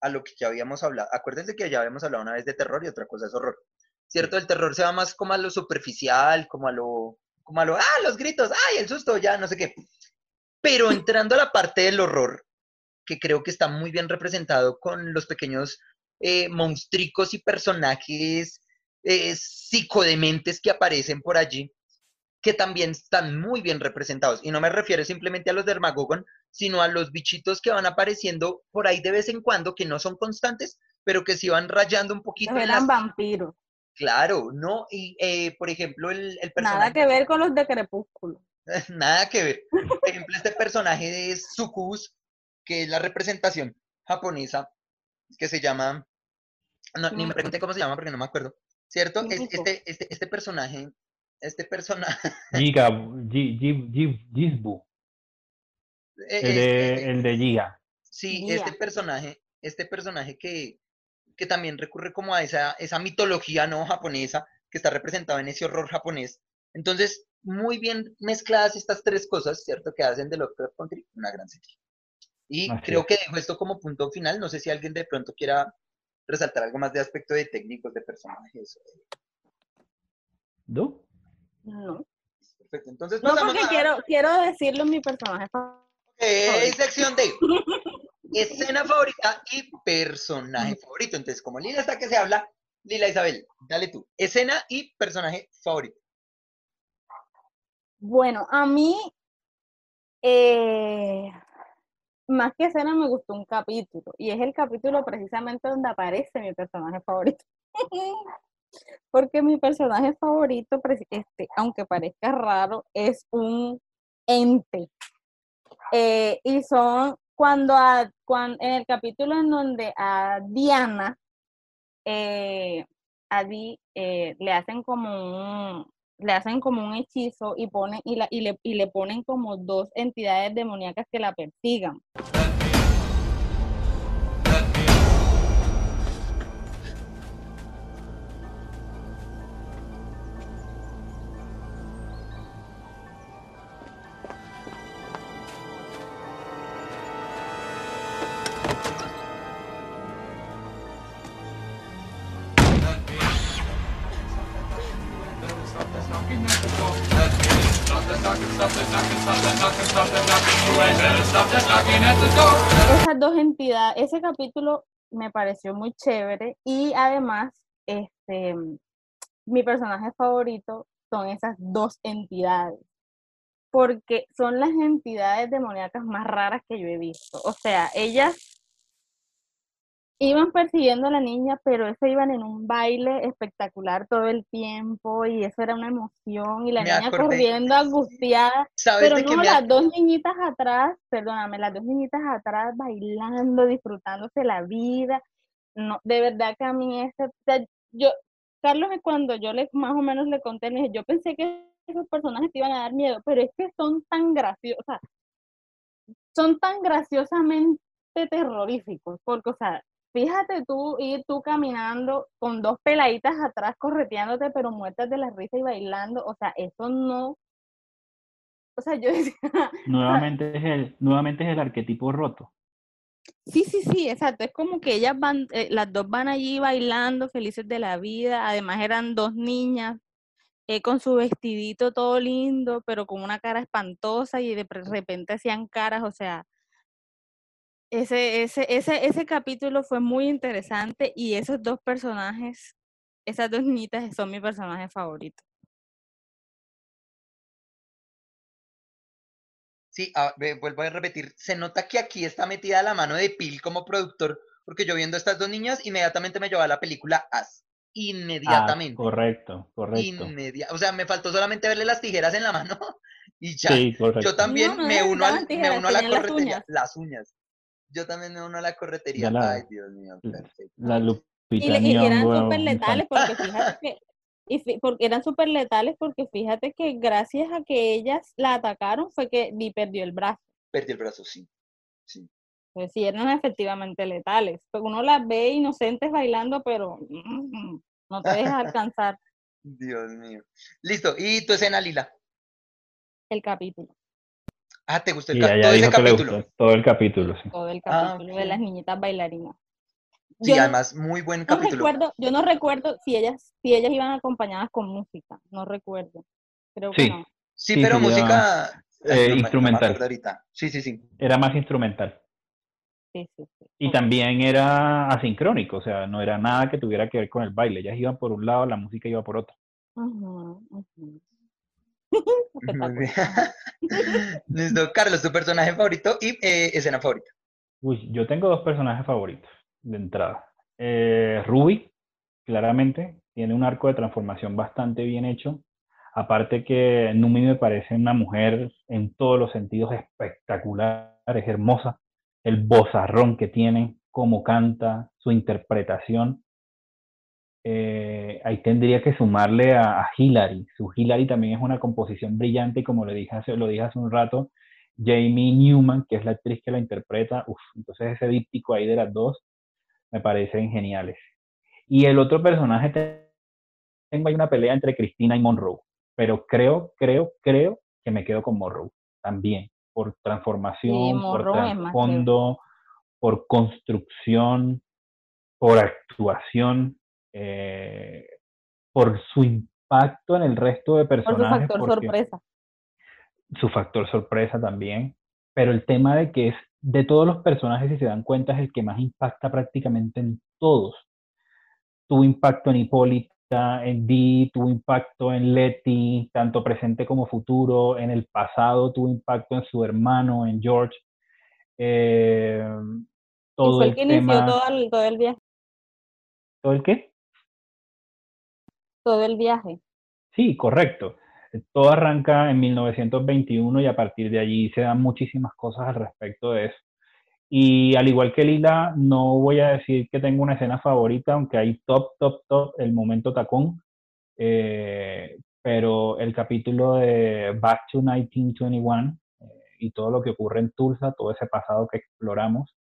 a lo que ya habíamos hablado. Acuérdense que ya habíamos hablado una vez de terror y otra cosa es horror. ¿Cierto? El terror se va más como a lo superficial, como a lo, como a lo, ah, los gritos, ay, el susto, ya, no sé qué. Pero entrando a la parte del horror, que creo que está muy bien representado con los pequeños eh, monstruos y personajes eh, psicodementes que aparecen por allí, que también están muy bien representados. Y no me refiero simplemente a los Dermagogon, sino a los bichitos que van apareciendo por ahí de vez en cuando, que no son constantes, pero que sí van rayando un poquito. eran vampiros. Claro, ¿no? Y, eh, por ejemplo, el, el personaje... Nada que ver con los de Crepúsculo. Nada que ver. Por ejemplo, este personaje de Sucubus, que es la representación japonesa, que se llama... No, ni me pregunté cómo se llama porque no me acuerdo. ¿Cierto? este, este, este personaje este personaje. Giga, Gizbu. E, el, de, el de Giga. Sí, este personaje, este personaje que, que también recurre como a esa, esa mitología no japonesa que está representado en ese horror japonés. Entonces, muy bien mezcladas estas tres cosas, ¿cierto? Que hacen de Lovecraft Country una gran serie. Y creo que dejo esto como punto final. No sé si alguien de pronto quiera resaltar algo más de aspecto de técnicos, de personajes. ¿No? No. Perfecto. Entonces, no, porque quiero, quiero decirlo mi personaje favorito. sección de escena favorita y personaje favorito. Entonces, como Lila está que se habla, Lila Isabel, dale tú. Escena y personaje favorito. Bueno, a mí, eh, más que escena, me gustó un capítulo. Y es el capítulo precisamente donde aparece mi personaje favorito. Porque mi personaje favorito, este, aunque parezca raro, es un ente. Eh, y son cuando, a, cuando, en el capítulo en donde a Diana, eh, a Di, eh, le hacen como un le hacen como un hechizo y ponen y, la, y, le, y le ponen como dos entidades demoníacas que la persigan. Esas dos entidades, ese capítulo me pareció muy chévere y además, este, mi personaje favorito son esas dos entidades, porque son las entidades demoníacas más raras que yo he visto. O sea, ellas iban persiguiendo a la niña, pero eso iban en un baile espectacular todo el tiempo y eso era una emoción y la Me niña acordé. corriendo angustiada, ¿Sabes pero no, me las dos niñitas atrás, perdóname, las dos niñitas atrás bailando, disfrutándose la vida. No, de verdad que a mí ese, o sea, yo, Carlos, cuando yo le más o menos le conté, le dije, yo pensé que esos personajes te iban a dar miedo, pero es que son tan sea, son tan graciosamente terroríficos, porque, o sea, fíjate tú ir tú caminando con dos peladitas atrás correteándote, pero muertas de la risa y bailando, o sea, eso no, o sea, yo decía, Nuevamente es el, nuevamente es el arquetipo roto. sí, sí, sí, exacto, es como que ellas van, eh, las dos van allí bailando, felices de la vida, además eran dos niñas, eh, con su vestidito todo lindo, pero con una cara espantosa y de repente hacían caras, o sea, ese, ese, ese, ese capítulo fue muy interesante y esos dos personajes, esas dos niñitas son mi personaje favorito. Sí, ah, vuelvo a repetir, se nota que aquí está metida la mano de Pil como productor, porque yo viendo a estas dos niñas, inmediatamente me llevó a la película As. Ah, Inmediatamente. correcto, correcto. Inmedia- O sea, me faltó solamente verle las tijeras en la mano y ya. Sí, correcto. Yo también No, no me uno, al- me uno a la corretería. uñas. Las uñas. Yo también me uno a la corretería. La- Ay, Dios mío, perfecto. La Y, le- y eran Nyong'o, súper letales porque fíjate que y porque eran súper letales porque fíjate que gracias a que ellas la atacaron fue que Dee perdió el brazo. Perdí el brazo, sí. Sí. Pues sí, eran efectivamente letales. Pero uno las ve inocentes bailando, pero mm, no te dejas alcanzar Dios mío. Listo. ¿Y tu escena, Lila? el capítulo, Ah, ¿te gustó el todo ese que capítulo? gustó todo el capítulo, sí. todo el Ah, capítulo de las niñitas bailarinas. Sí, Yo no- además, muy buen no capítulo. recuerdo, yo no recuerdo si ellas, si ellas iban acompañadas con música, no recuerdo. Creo que Sí. no. Sí, Sí, pero sí, música. eh, no no instrumental. ahorita. Sí, sí, sí. Era más instrumental. Sí, sí, sí. Y también era asincrónico, o sea, no era nada que tuviera que ver con el baile. Ellas iban por un lado, la música iba por otro. Ujú, ujú. Listo. Carlos, tu personaje favorito y eh, escena favorita. Uy, yo tengo dos personajes favoritos de entrada. Eh, Ruby, claramente, tiene un arco de transformación bastante bien hecho. Aparte que Numi me parece una mujer en todos los sentidos espectacular, es hermosa. El bozarrón que tiene, cómo canta, su interpretación. Eh, ahí tendría que sumarle a, a Hilary. Su Hilary también es una composición brillante y como lo dije hace, lo dije hace un rato, Jamie Newman, que es la actriz que la interpreta, uf, entonces ese díptico ahí de las dos me parecen geniales. Y el otro personaje, te- tengo ahí una pelea entre Cristina y Monroe, pero creo, creo, creo que me quedo con Monroe también, por transformación, por trasfondo, por construcción, por actuación, eh, por su impacto en el resto de Por su personajes. factor sorpresa. su factor sorpresa también, pero el tema de que es de todos los personajes, si se dan cuenta, es el que más impacta prácticamente en todos. Tuvo impacto en Hipólita, en Dee, tuvo impacto en Letty, tanto presente como futuro, en el pasado tuvo impacto en su hermano, en George. Eh, todo fue el el que inició todo el, todo el viaje. ¿todo el qué? Todo el viaje. Sí, correcto. Todo arranca en 1921 y a partir de allí se dan muchísimas cosas al respecto de eso. Y al igual que Lila, no voy a decir que tengo una escena favorita, aunque hay top, top, top, el momento tacón. Eh, pero el capítulo de Back to 1921 eh, y todo lo que ocurre en Tulsa, todo ese pasado que exploramos,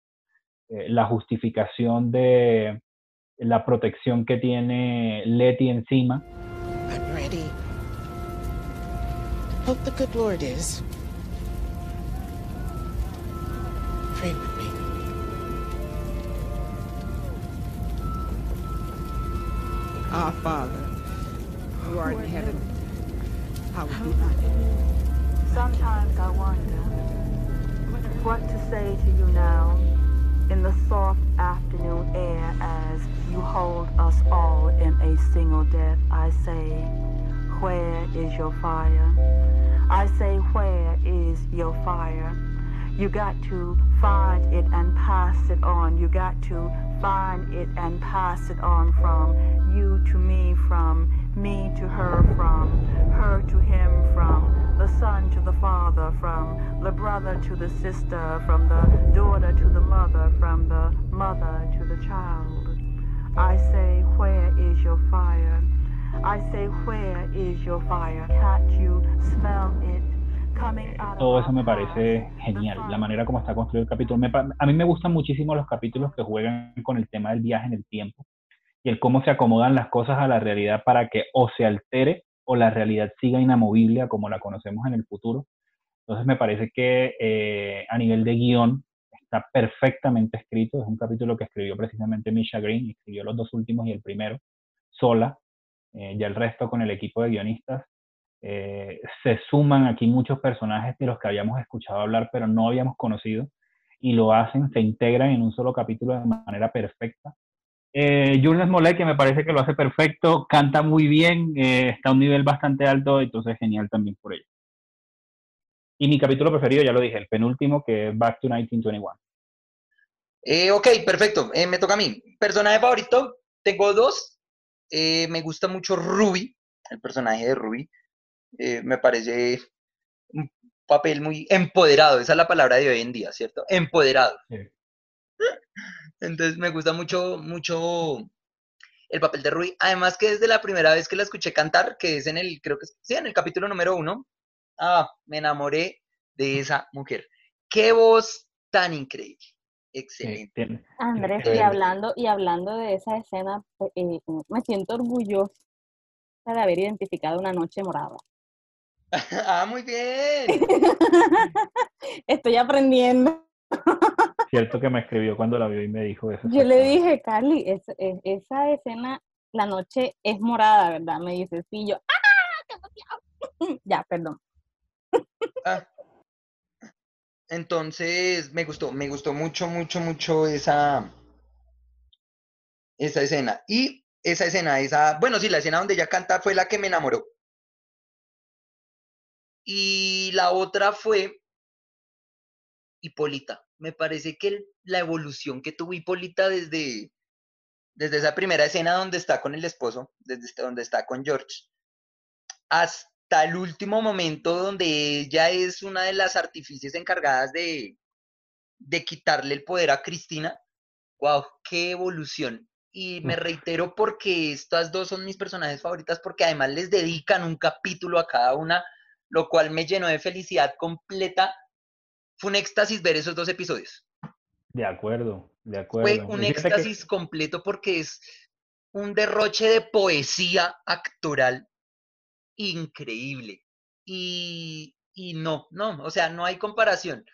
eh, la justificación de la protección que tiene Letty encima, I'm ready. Hope the good Lord is. Pray with me. Our Father, who art in heaven, hallowed be thy name. Sometimes I wonder what to say to you now in the soft afternoon air as you hold us all in a single death. I say, where is your fire? I say, where is your fire? You got to find it and pass it on. You got to find it and pass it on from you to me, from me to her, from her to him, from the son to the father, from the brother to the sister, from the daughter to the mother, from the mother to the child. I say, where is your fire? I say, where is your fire? Can't you smell it? coming out of Todo eso me parece genial, la manera como está construido el capítulo. Me a mí me gustan muchísimo los capítulos que juegan con el tema del viaje en el tiempo y el cómo se acomodan las cosas a la realidad para que o se altere o la realidad siga inamovible a como la conocemos en el futuro. Entonces me parece que eh, a nivel de guion está perfectamente escrito. Es un capítulo que escribió precisamente Misha Green, escribió los dos últimos y el primero sola, eh, ya el resto con el equipo de guionistas. Eh, se suman aquí muchos personajes de los que habíamos escuchado hablar, pero no habíamos conocido, y lo hacen, se integran en un solo capítulo de manera perfecta. Eh, Jules que me parece que lo hace perfecto, canta muy bien, eh, está a un nivel bastante alto, entonces genial también por ello. Y mi capítulo preferido, ya lo dije, el penúltimo, que es Back to 1921. Eh, ok, perfecto. Eh, me toca a mí. Personaje favorito, tengo dos. Eh, me gusta mucho Ruby, el personaje de Ruby. Eh, me parece un papel muy empoderado. Esa es la palabra de hoy en día, ¿cierto? Empoderado. Sí. Entonces me gusta mucho, mucho el papel de Ruby. Además que desde la primera vez que la escuché cantar, que es en el, creo que es- sí, en el capítulo número uno, ah, me enamoré de esa mujer. Qué voz tan increíble. Sí, Excelente. tiene- Andrés, y hablando, y hablando de esa escena, pues, eh, me siento orgullosa de haber identificado una noche morada. ah, muy bien. Estoy aprendiendo. Cierto que me escribió cuando la vio y me dijo eso. Yo le dije, Carly, es- es- esa escena, la noche es morada, ¿verdad? Me dice, sí, yo, ¡ah! qué emoción". Ya, perdón. Ah. Entonces, me gustó, me gustó mucho, mucho, mucho esa, esa escena. Y esa escena, esa, bueno, sí, la escena donde ella canta fue la que me enamoró. Y la otra fue Hipólita. Me parece que la evolución que tuvo Hipólita desde, desde esa primera escena donde está con el esposo, desde este- donde está con George, hasta el último momento donde ella es una de las artífices encargadas de, de quitarle el poder a Cristina. ¡Wow! ¡Qué evolución! Y me reitero porque estas dos son mis personajes favoritas porque además les dedican un capítulo a cada una, lo cual me llenó de felicidad completa. Fue un éxtasis ver esos dos episodios. De acuerdo, de Fue acuerdo. un Fíjate que- éxtasis completo porque es un derroche de poesía actoral increíble. Y, y no, no, o sea, no hay comparación.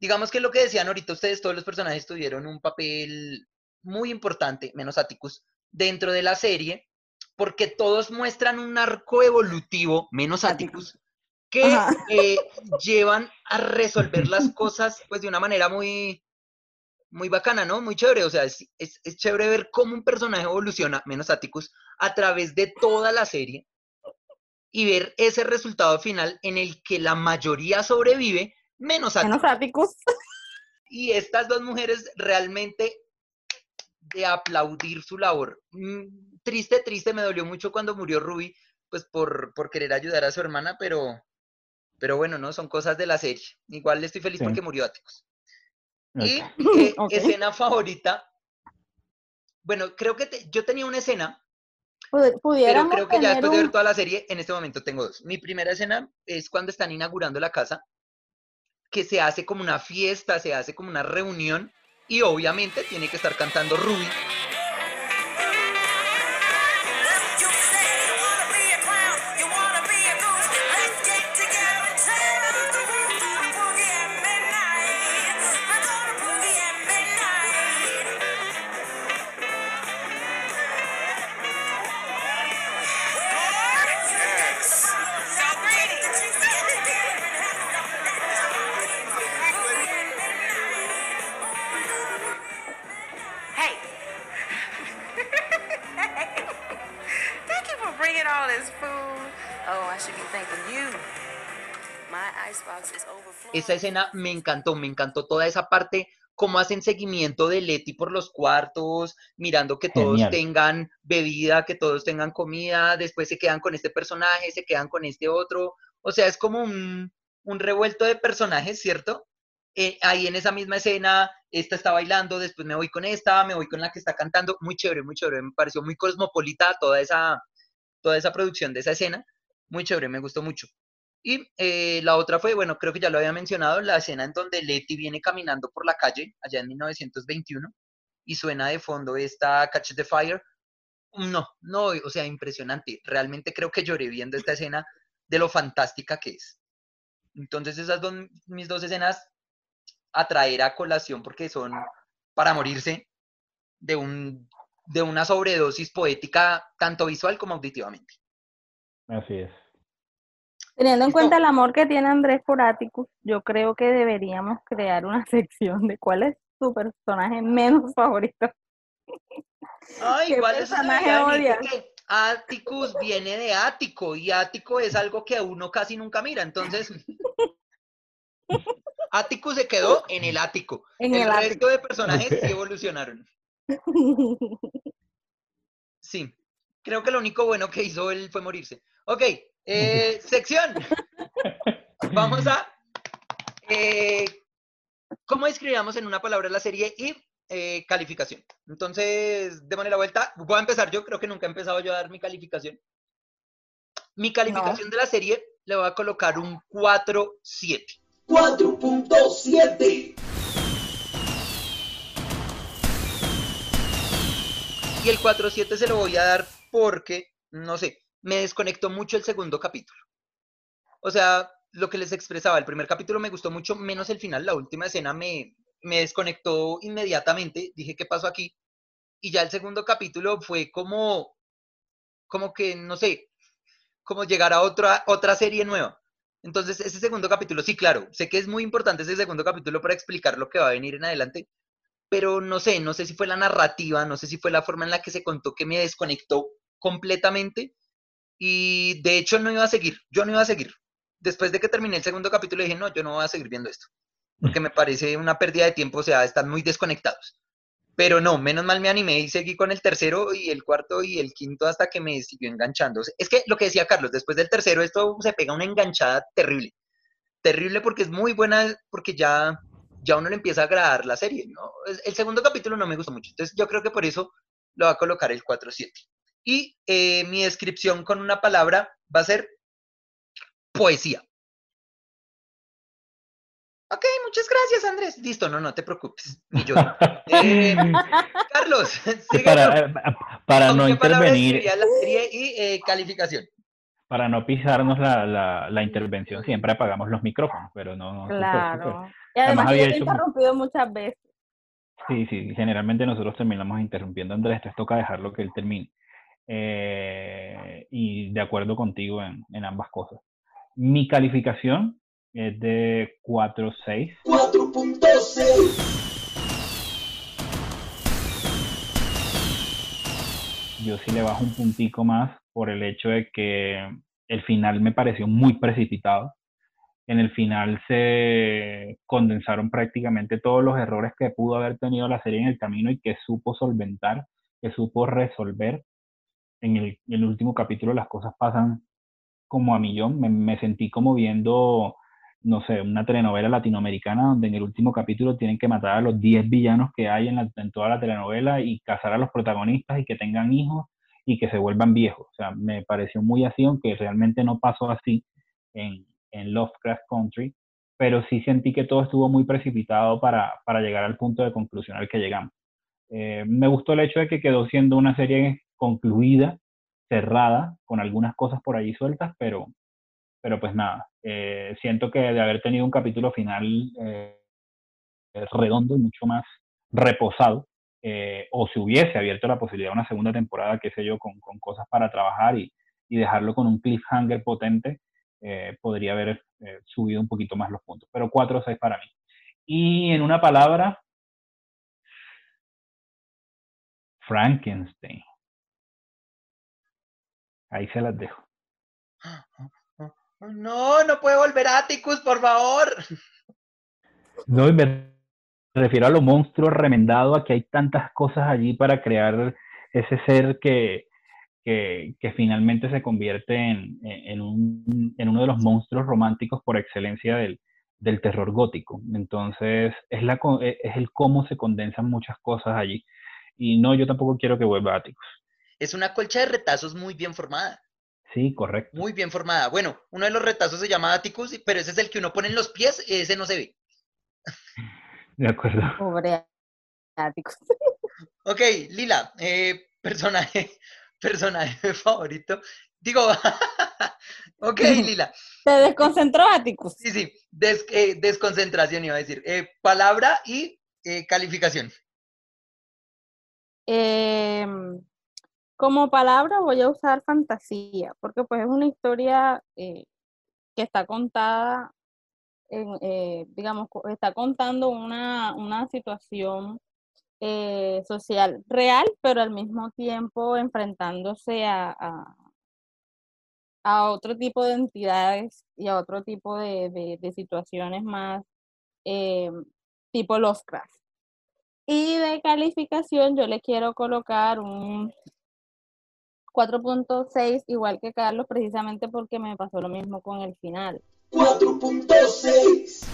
Digamos que lo que decían ahorita ustedes, todos los personajes tuvieron un papel muy importante, menos Atticus, dentro de la serie, porque todos muestran un arco evolutivo, menos Atticus, que eh, llevan a resolver las cosas pues de una manera muy, muy bacana, ¿no? Muy chévere. O sea, es, es, es chévere ver cómo un personaje evoluciona, menos Atticus, a través de toda la serie y ver ese resultado final en el que la mayoría sobrevive, menos Atticus. Menos áticos. Y estas dos mujeres realmente de aplaudir su labor. Mm, Triste, triste, me dolió mucho cuando murió Ruby, pues por, por querer ayudar a su hermana, pero, pero bueno, no, son cosas de la serie. Igual estoy feliz Sí. porque murió Atticus. Y Ok. eh, escena favorita. Bueno, creo que te- yo tenía una escena, Pud- pero Pudiéramos creo que ya después de ver toda la serie, en este momento tengo dos. Mi primera escena es cuando están inaugurando la casa, que se hace como una fiesta, se hace como una reunión, y obviamente tiene que estar cantando Ruby. Esa escena me encantó, me encantó toda esa parte, cómo hacen seguimiento de Leti por los cuartos, mirando que todos Genial. tengan bebida, que todos tengan comida, después se quedan con este personaje, se quedan con este otro. O sea, es como un, un revuelto de personajes, ¿cierto? Eh, ahí en esa misma escena, esta está bailando, después me voy con esta, me voy con la que está cantando, muy chévere, muy chévere, me pareció muy cosmopolita toda esa, toda esa producción de esa escena, muy chévere, me gustó mucho. Y eh, la otra fue, bueno, creo que ya lo había mencionado, la escena en donde Letty viene caminando por la calle, allá en 1921, y suena de fondo esta Catch the Fire. No, no, o sea, impresionante. Realmente creo que lloré viendo esta escena de lo fantástica que es. Entonces esas son mis dos escenas a traer a colación porque son para morirse de, un, de una sobredosis poética tanto visual como auditivamente. Así es. Teniendo en cuenta el amor que tiene Andrés por Atticus, yo creo que deberíamos crear una sección de cuál es su personaje menos favorito. Ay, ¿Qué igual eso personaje debería venir odias? porque Atticus viene de ático y ático es algo que uno casi nunca mira, entonces Atticus se quedó en el ático. En el el ático. resto de personajes sí evolucionaron. Sí, creo que lo único bueno que hizo él fue morirse. Ok, eh, sección. Vamos a... eh, ¿Cómo describíamos en una palabra la serie y eh, calificación? Entonces, démosle la vuelta. Voy a empezar yo, creo que nunca he empezado yo a dar mi calificación. Mi calificación de la serie le voy a colocar un 4-7. 4.7. Y el 4-7 se lo voy a dar porque, no sé, me desconectó mucho el segundo capítulo. O sea, lo que les expresaba, el primer capítulo me gustó mucho, menos el final, la última escena me, me desconectó inmediatamente, dije, ¿qué pasó aquí? Y ya el segundo capítulo fue como, como que, no sé, como llegar a otra, otra serie nueva. Entonces, ese segundo capítulo, sí, claro, sé que es muy importante ese segundo capítulo para explicar lo que va a venir en adelante, pero no sé, no sé si fue la narrativa, no sé si fue la forma en la que se contó que me desconectó completamente y de hecho no iba a seguir, yo no iba a seguir. Después de que terminé el segundo capítulo dije, no, yo no voy a seguir viendo esto, porque me parece una pérdida de tiempo, o sea, están muy desconectados. Pero no, menos mal me animé y seguí con el tercero y el cuarto y el quinto hasta que me siguió enganchando. Es que lo que decía Carlos, después del tercero esto se pega una enganchada terrible. Terrible porque es muy buena, porque ya, ya uno le empieza a agradar la serie, ¿no? El segundo capítulo no me gustó mucho, entonces yo creo que por eso lo va a colocar el 4-7. Y eh, mi descripción con una palabra va a ser poesía. Ok, muchas gracias, Andrés. Listo, no, no te preocupes. Ni yo. Eh, Carlos, para, eh, para ¿Con no intervenir, describirías la serie y eh, calificación? para no pisarnos la, la, la intervención, siempre apagamos los micrófonos, pero no. Claro. Y Además además yo había interrumpido muchas veces. Sí, sí, generalmente nosotros terminamos interrumpiendo a Andrés, entonces toca dejarlo que él termine. Eh, y de acuerdo contigo en, en ambas cosas. Mi calificación es de 4.6. 4.6. Yo sí le bajo un puntico más por el hecho de que el final me pareció muy precipitado. En el final se condensaron prácticamente todos los errores que pudo haber tenido la serie en el camino y que supo solventar, que supo resolver. En el, último capítulo las cosas pasan como a millón. Me, sentí como viendo, no sé, una telenovela latinoamericana donde en el último capítulo tienen que matar a los 10 villanos que hay en, la- en toda la telenovela y casar a los protagonistas y que tengan hijos y que se vuelvan viejos. O sea, me pareció muy así, aunque realmente no pasó así en, en Lovecraft Country, pero sí sentí que todo estuvo muy precipitado para, para llegar al punto de conclusión al que llegamos. Eh, me gustó el hecho de que quedó siendo una serie concluida, cerrada, con algunas cosas por allí sueltas, pero, pero pues nada, eh, siento que de haber tenido un capítulo final eh, redondo y mucho más reposado, eh, o si hubiese abierto la posibilidad de una segunda temporada, qué sé yo, con, cosas para trabajar y, y dejarlo con un cliffhanger potente, podría haber subido un poquito más los puntos. Pero 4 o 6 para mí. Y en una palabra, Frankenstein. Ahí se las dejo. No, no puede volver a Atticus, por favor. No, y me refiero a lo monstruo remendado, a que hay tantas cosas allí para crear ese ser que, que, que finalmente se convierte en, en, un, en uno de los monstruos románticos por excelencia del, del terror gótico. Entonces, es, la, e- es el cómo se condensan muchas cosas allí. Y no, yo tampoco quiero que vuelva Atticus. Es una colcha de retazos muy bien formada. Sí, correcto. Muy bien formada. Bueno, uno de los retazos se llama Atticus, pero ese es el que uno pone en los pies, ese no se ve. De acuerdo. Pobre Atticus. Ok, Lila, eh, personaje, personaje favorito. Digo, ok, Lila. ¿Te desconcentró Atticus? Sí, sí, des- eh, desconcentración iba a decir. Eh, palabra y eh, calificación. Em, como palabra voy a usar fantasía, porque pues es una historia eh, que está contada, eh, digamos, está contando una, una situación eh, social real, pero al mismo tiempo enfrentándose a, a, otro tipo de entidades y a otro tipo de, de- de situaciones más em, tipo Lovecraft. Y de calificación yo le quiero colocar un 4.6, igual que Carlos, precisamente porque me pasó lo mismo con el final. 4.6.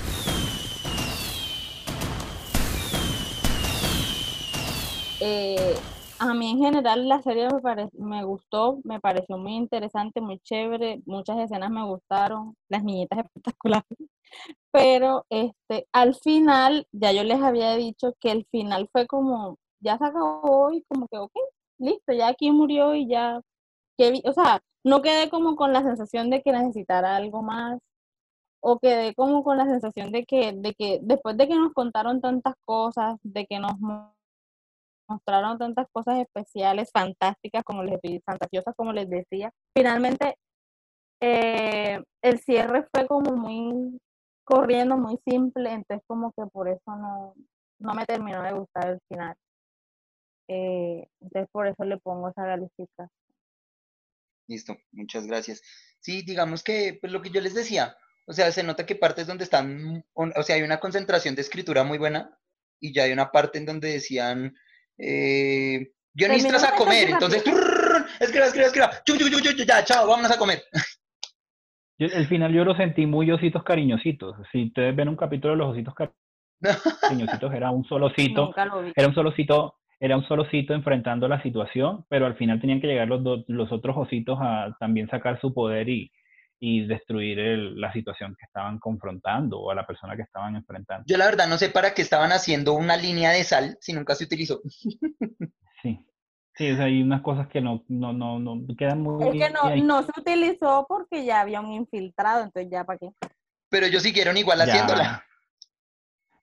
Eh, a mí en general la serie me, pare- me gustó, me pareció muy interesante, muy chévere, muchas escenas me gustaron, las niñitas espectaculares, pero este, al final, ya yo les había dicho que el final fue como, ya se acabó y como que, ok, listo, ya aquí murió y ya, que o sea, no quedé como con la sensación de que necesitara algo más, o quedé como con la sensación de que, de que después de que nos contaron tantas cosas, de que nos mo- mostraron tantas cosas especiales, fantásticas, como les fantasiosas, como les decía, finalmente eh, el cierre fue como muy corriendo, muy simple, entonces como que por eso no, no me terminó de gustar el final. Eh, entonces por eso le pongo esa calificación. Listo, muchas gracias. Sí, digamos que pues lo que yo les decía, o sea, se nota que partes donde están, o sea, hay una concentración de escritura muy buena y ya hay una parte en donde decían eh, guionistas a comer, entonces escriba, escriba, escriba, chu, chu, chu, chu, chu, ya, chao, vámonos a comer. Yo, el final yo lo sentí muy ositos cariñositos. Si ustedes ven un capítulo de los ositos cariñositos, era un solo osito, era un solo osito, era un solo osito enfrentando la situación, pero al final tenían que llegar los, dos- los otros ositos a también sacar su poder y, y destruir el- la situación que estaban confrontando o a la persona que estaban enfrentando. Yo la verdad no sé para qué estaban haciendo una línea de sal si nunca se utilizó. Sí. Sí, o sea, hay unas cosas que no, no, no, no quedan muy Es que no, ahí. no se utilizó porque ya había un infiltrado, entonces ya para qué. Pero ellos siguieron igual haciéndola.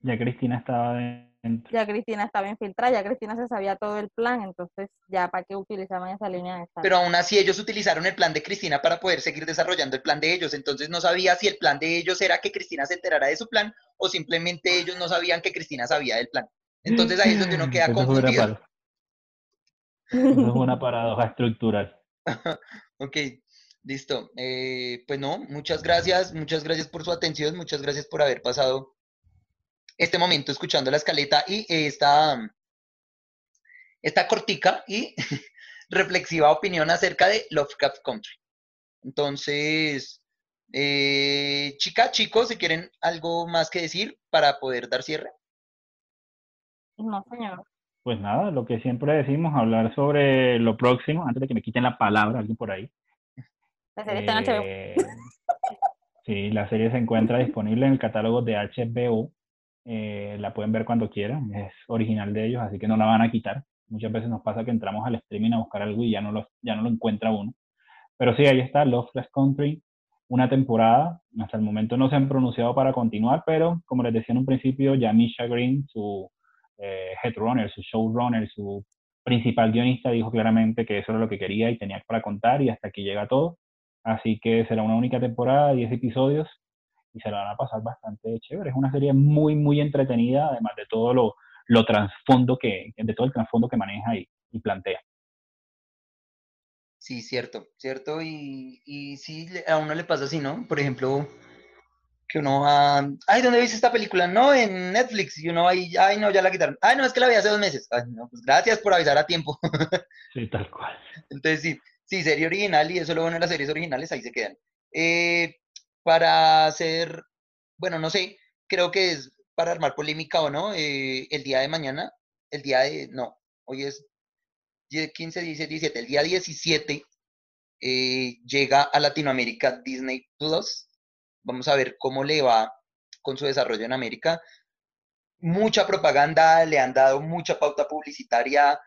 Ya, ya Cristina estaba dentro. Ya Cristina estaba infiltrada, ya Cristina se sabía todo el plan, entonces ya para qué utilizaban esa línea de. Pero aún así ellos utilizaron el plan de Cristina para poder seguir desarrollando el plan de ellos. Entonces no sabía si el plan de ellos era que Cristina se enterara de su plan o simplemente ellos no sabían que Cristina sabía del plan. Entonces ahí es donde uno queda Eso fue una confundido. es una paradoja estructural. Ok, listo. Eh, pues no, muchas gracias, muchas gracias por su atención, muchas gracias por haber pasado este momento escuchando la escaleta y esta, esta cortica y reflexiva opinión acerca de Lovecraft Country. Entonces, eh, chica, chicos, si quieren algo más que decir para poder dar cierre. No, señor. Pues nada, lo que siempre decimos, hablar sobre lo próximo, antes de que me quiten la palabra alguien por ahí. La serie está en HBO. Eh, sí, la serie se encuentra disponible en el catálogo de HBO. Eh, la pueden ver cuando quieran, es original de ellos, así que no la van a quitar. Muchas veces nos pasa que entramos al streaming a buscar algo y ya no lo, ya no lo encuentra uno. Pero sí, ahí está, Lovecraft Country, una temporada. Hasta el momento no se han pronunciado para continuar, pero como les decía en un principio, ya Misha Green, su eh, headrunner, su showrunner, su principal guionista, dijo claramente que eso era lo que quería y tenía para contar y hasta aquí llega todo. Así que será una única temporada, 10 episodios y se la van a pasar bastante chévere. Es una serie muy, muy entretenida, además de todo lo, lo trasfondo que, de todo el trasfondo que maneja y, y plantea. Sí, cierto, cierto. Y, y sí, a uno le pasa así, ¿no? Por ejemplo, que uno va, ay, ¿dónde viste esta película? No, en Netflix. Y uno ahí, ay, no, ya la quitaron. Ay, no, es que la vi hace dos meses. Ay, no, pues gracias por avisar a tiempo. Sí, tal cual. Entonces sí, sí, serie original y eso es lo bueno de las series originales, ahí se quedan. Eh, para hacer, bueno, no sé, creo que es para armar polémica o no, eh, el día de mañana, el día de, no, hoy es 10, 15, 16, 17, el día 17 eh, llega a Latinoamérica Disney Plus. Vamos a ver cómo le va con su desarrollo en América. Mucha propaganda, le han dado mucha pauta publicitaria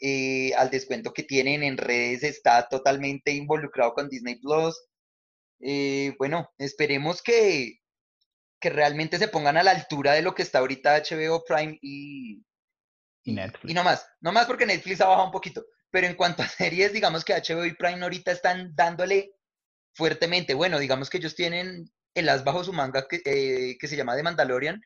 eh, al descuento que tienen en redes, está totalmente involucrado con Disney Plus. Eh, bueno, esperemos que, que realmente se pongan a la altura de lo que está ahorita HBO Prime y, Y Netflix. y no más, no más porque Netflix ha bajado un poquito, pero en cuanto a series, digamos que HBO y Prime ahorita están dándole fuertemente. Bueno, digamos que ellos tienen el as bajo su manga que, eh, que se llama The Mandalorian.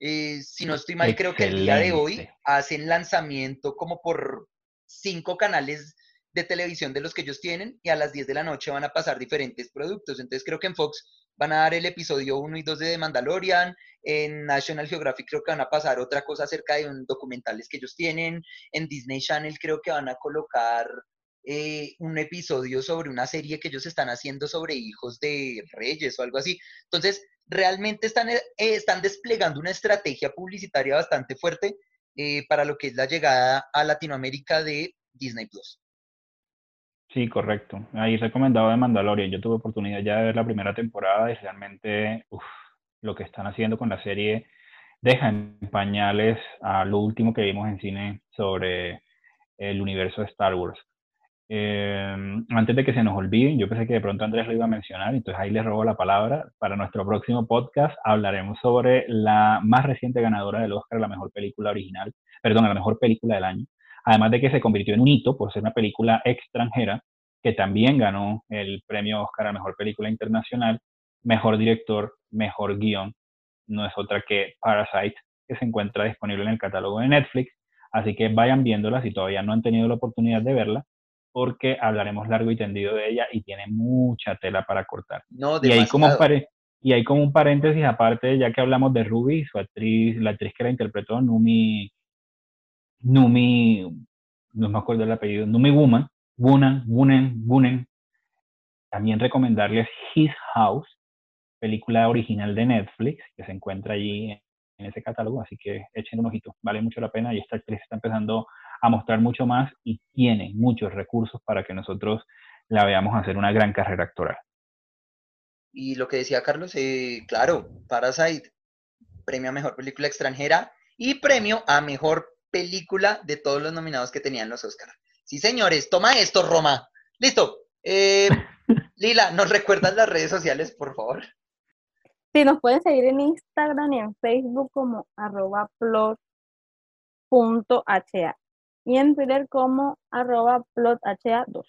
Eh, si no estoy mal, creo que el día de hoy hacen lanzamiento como por cinco canales de televisión de los que ellos tienen y a las 10 de la noche van a pasar diferentes productos. Entonces creo que en Fox van a dar el episodio 1 y 2 de The Mandalorian, en National Geographic creo que van a pasar otra cosa acerca de un documentales que ellos tienen, en Disney Channel creo que van a colocar eh, un episodio sobre una serie que ellos están haciendo sobre hijos de reyes o algo así. Entonces, realmente están, eh, están desplegando una estrategia publicitaria bastante fuerte eh, para lo que es la llegada a Latinoamérica de Disney Plus. Sí, correcto. Ahí recomendado de Mandalorian. Yo tuve oportunidad ya de ver la primera temporada y realmente uf, lo que están haciendo con la serie deja en pañales a lo último que vimos en cine sobre el universo de Star Wars. Eh, antes de que se nos olviden, yo pensé que de pronto Andrés lo iba a mencionar, entonces ahí les robo la palabra. Para nuestro próximo podcast hablaremos sobre la más reciente ganadora del Oscar la mejor película original, perdón, la mejor película del año. Además de que se convirtió en un hito por ser una película extranjera, que también ganó el premio Oscar a mejor película internacional, mejor director, mejor guion. No es otra que Parasite, que se encuentra disponible en el catálogo de Netflix. Así que vayan viéndola si todavía no han tenido la oportunidad de verla porque hablaremos largo y tendido de ella y tiene mucha tela para cortar. No, Y hay, como y hay como un paréntesis aparte, ya que hablamos de Ruby, su actriz, la actriz que la interpretó, Numi, Numi, no me acuerdo el apellido, Numi Woman, Wunan, Wunen, Wunen. También recomendarles His House, película original de Netflix, que se encuentra allí en ese catálogo, así que echen un ojito, vale mucho la pena y esta actriz está empezando a mostrar mucho más y tiene muchos recursos para que nosotros la veamos hacer una gran carrera actoral. Y lo que decía Carlos, eh, claro, Parasite, premio a mejor película extranjera y premio a mejor película de todos los nominados que tenían los Oscars. Sí, señores, toma esto, Roma. Listo. Eh, Lila, ¿nos recuerdas las redes sociales, por favor? Sí, nos pueden seguir en Instagram y en Facebook como arroba plot.ha y en Twitter como arroba plotha2.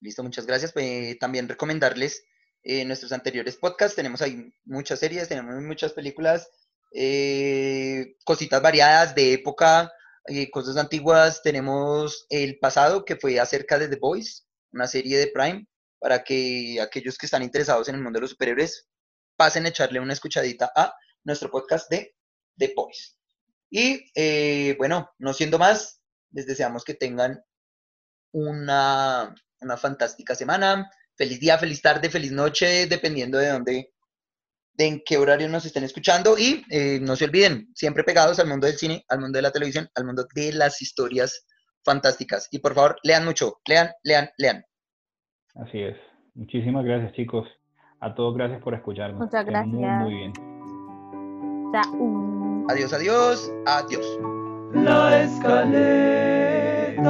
Listo, muchas gracias. Eh, también recomendarles eh, nuestros anteriores podcasts. Tenemos ahí muchas series, tenemos muchas películas, eh, cositas variadas de época, eh, cosas antiguas. Tenemos el pasado que fue acerca de The Boys, una serie de Prime, para que aquellos que están interesados en el mundo de los superhéroes pasen a echarle una escuchadita a nuestro podcast de The Boys. Y eh, bueno, no siendo más, les deseamos que tengan una, una fantástica semana. Feliz día, feliz tarde, feliz noche, dependiendo de dónde, de en qué horario nos estén escuchando. Y eh, no se olviden, siempre pegados al mundo del cine, al mundo de la televisión, al mundo de las historias fantásticas. Y por favor, lean mucho, lean, lean, lean. Así es. Muchísimas gracias, chicos. A todos gracias por escucharnos. Muchas Muy, gracias. muy bien. Chao. Adiós, adiós, adiós. La escaleta.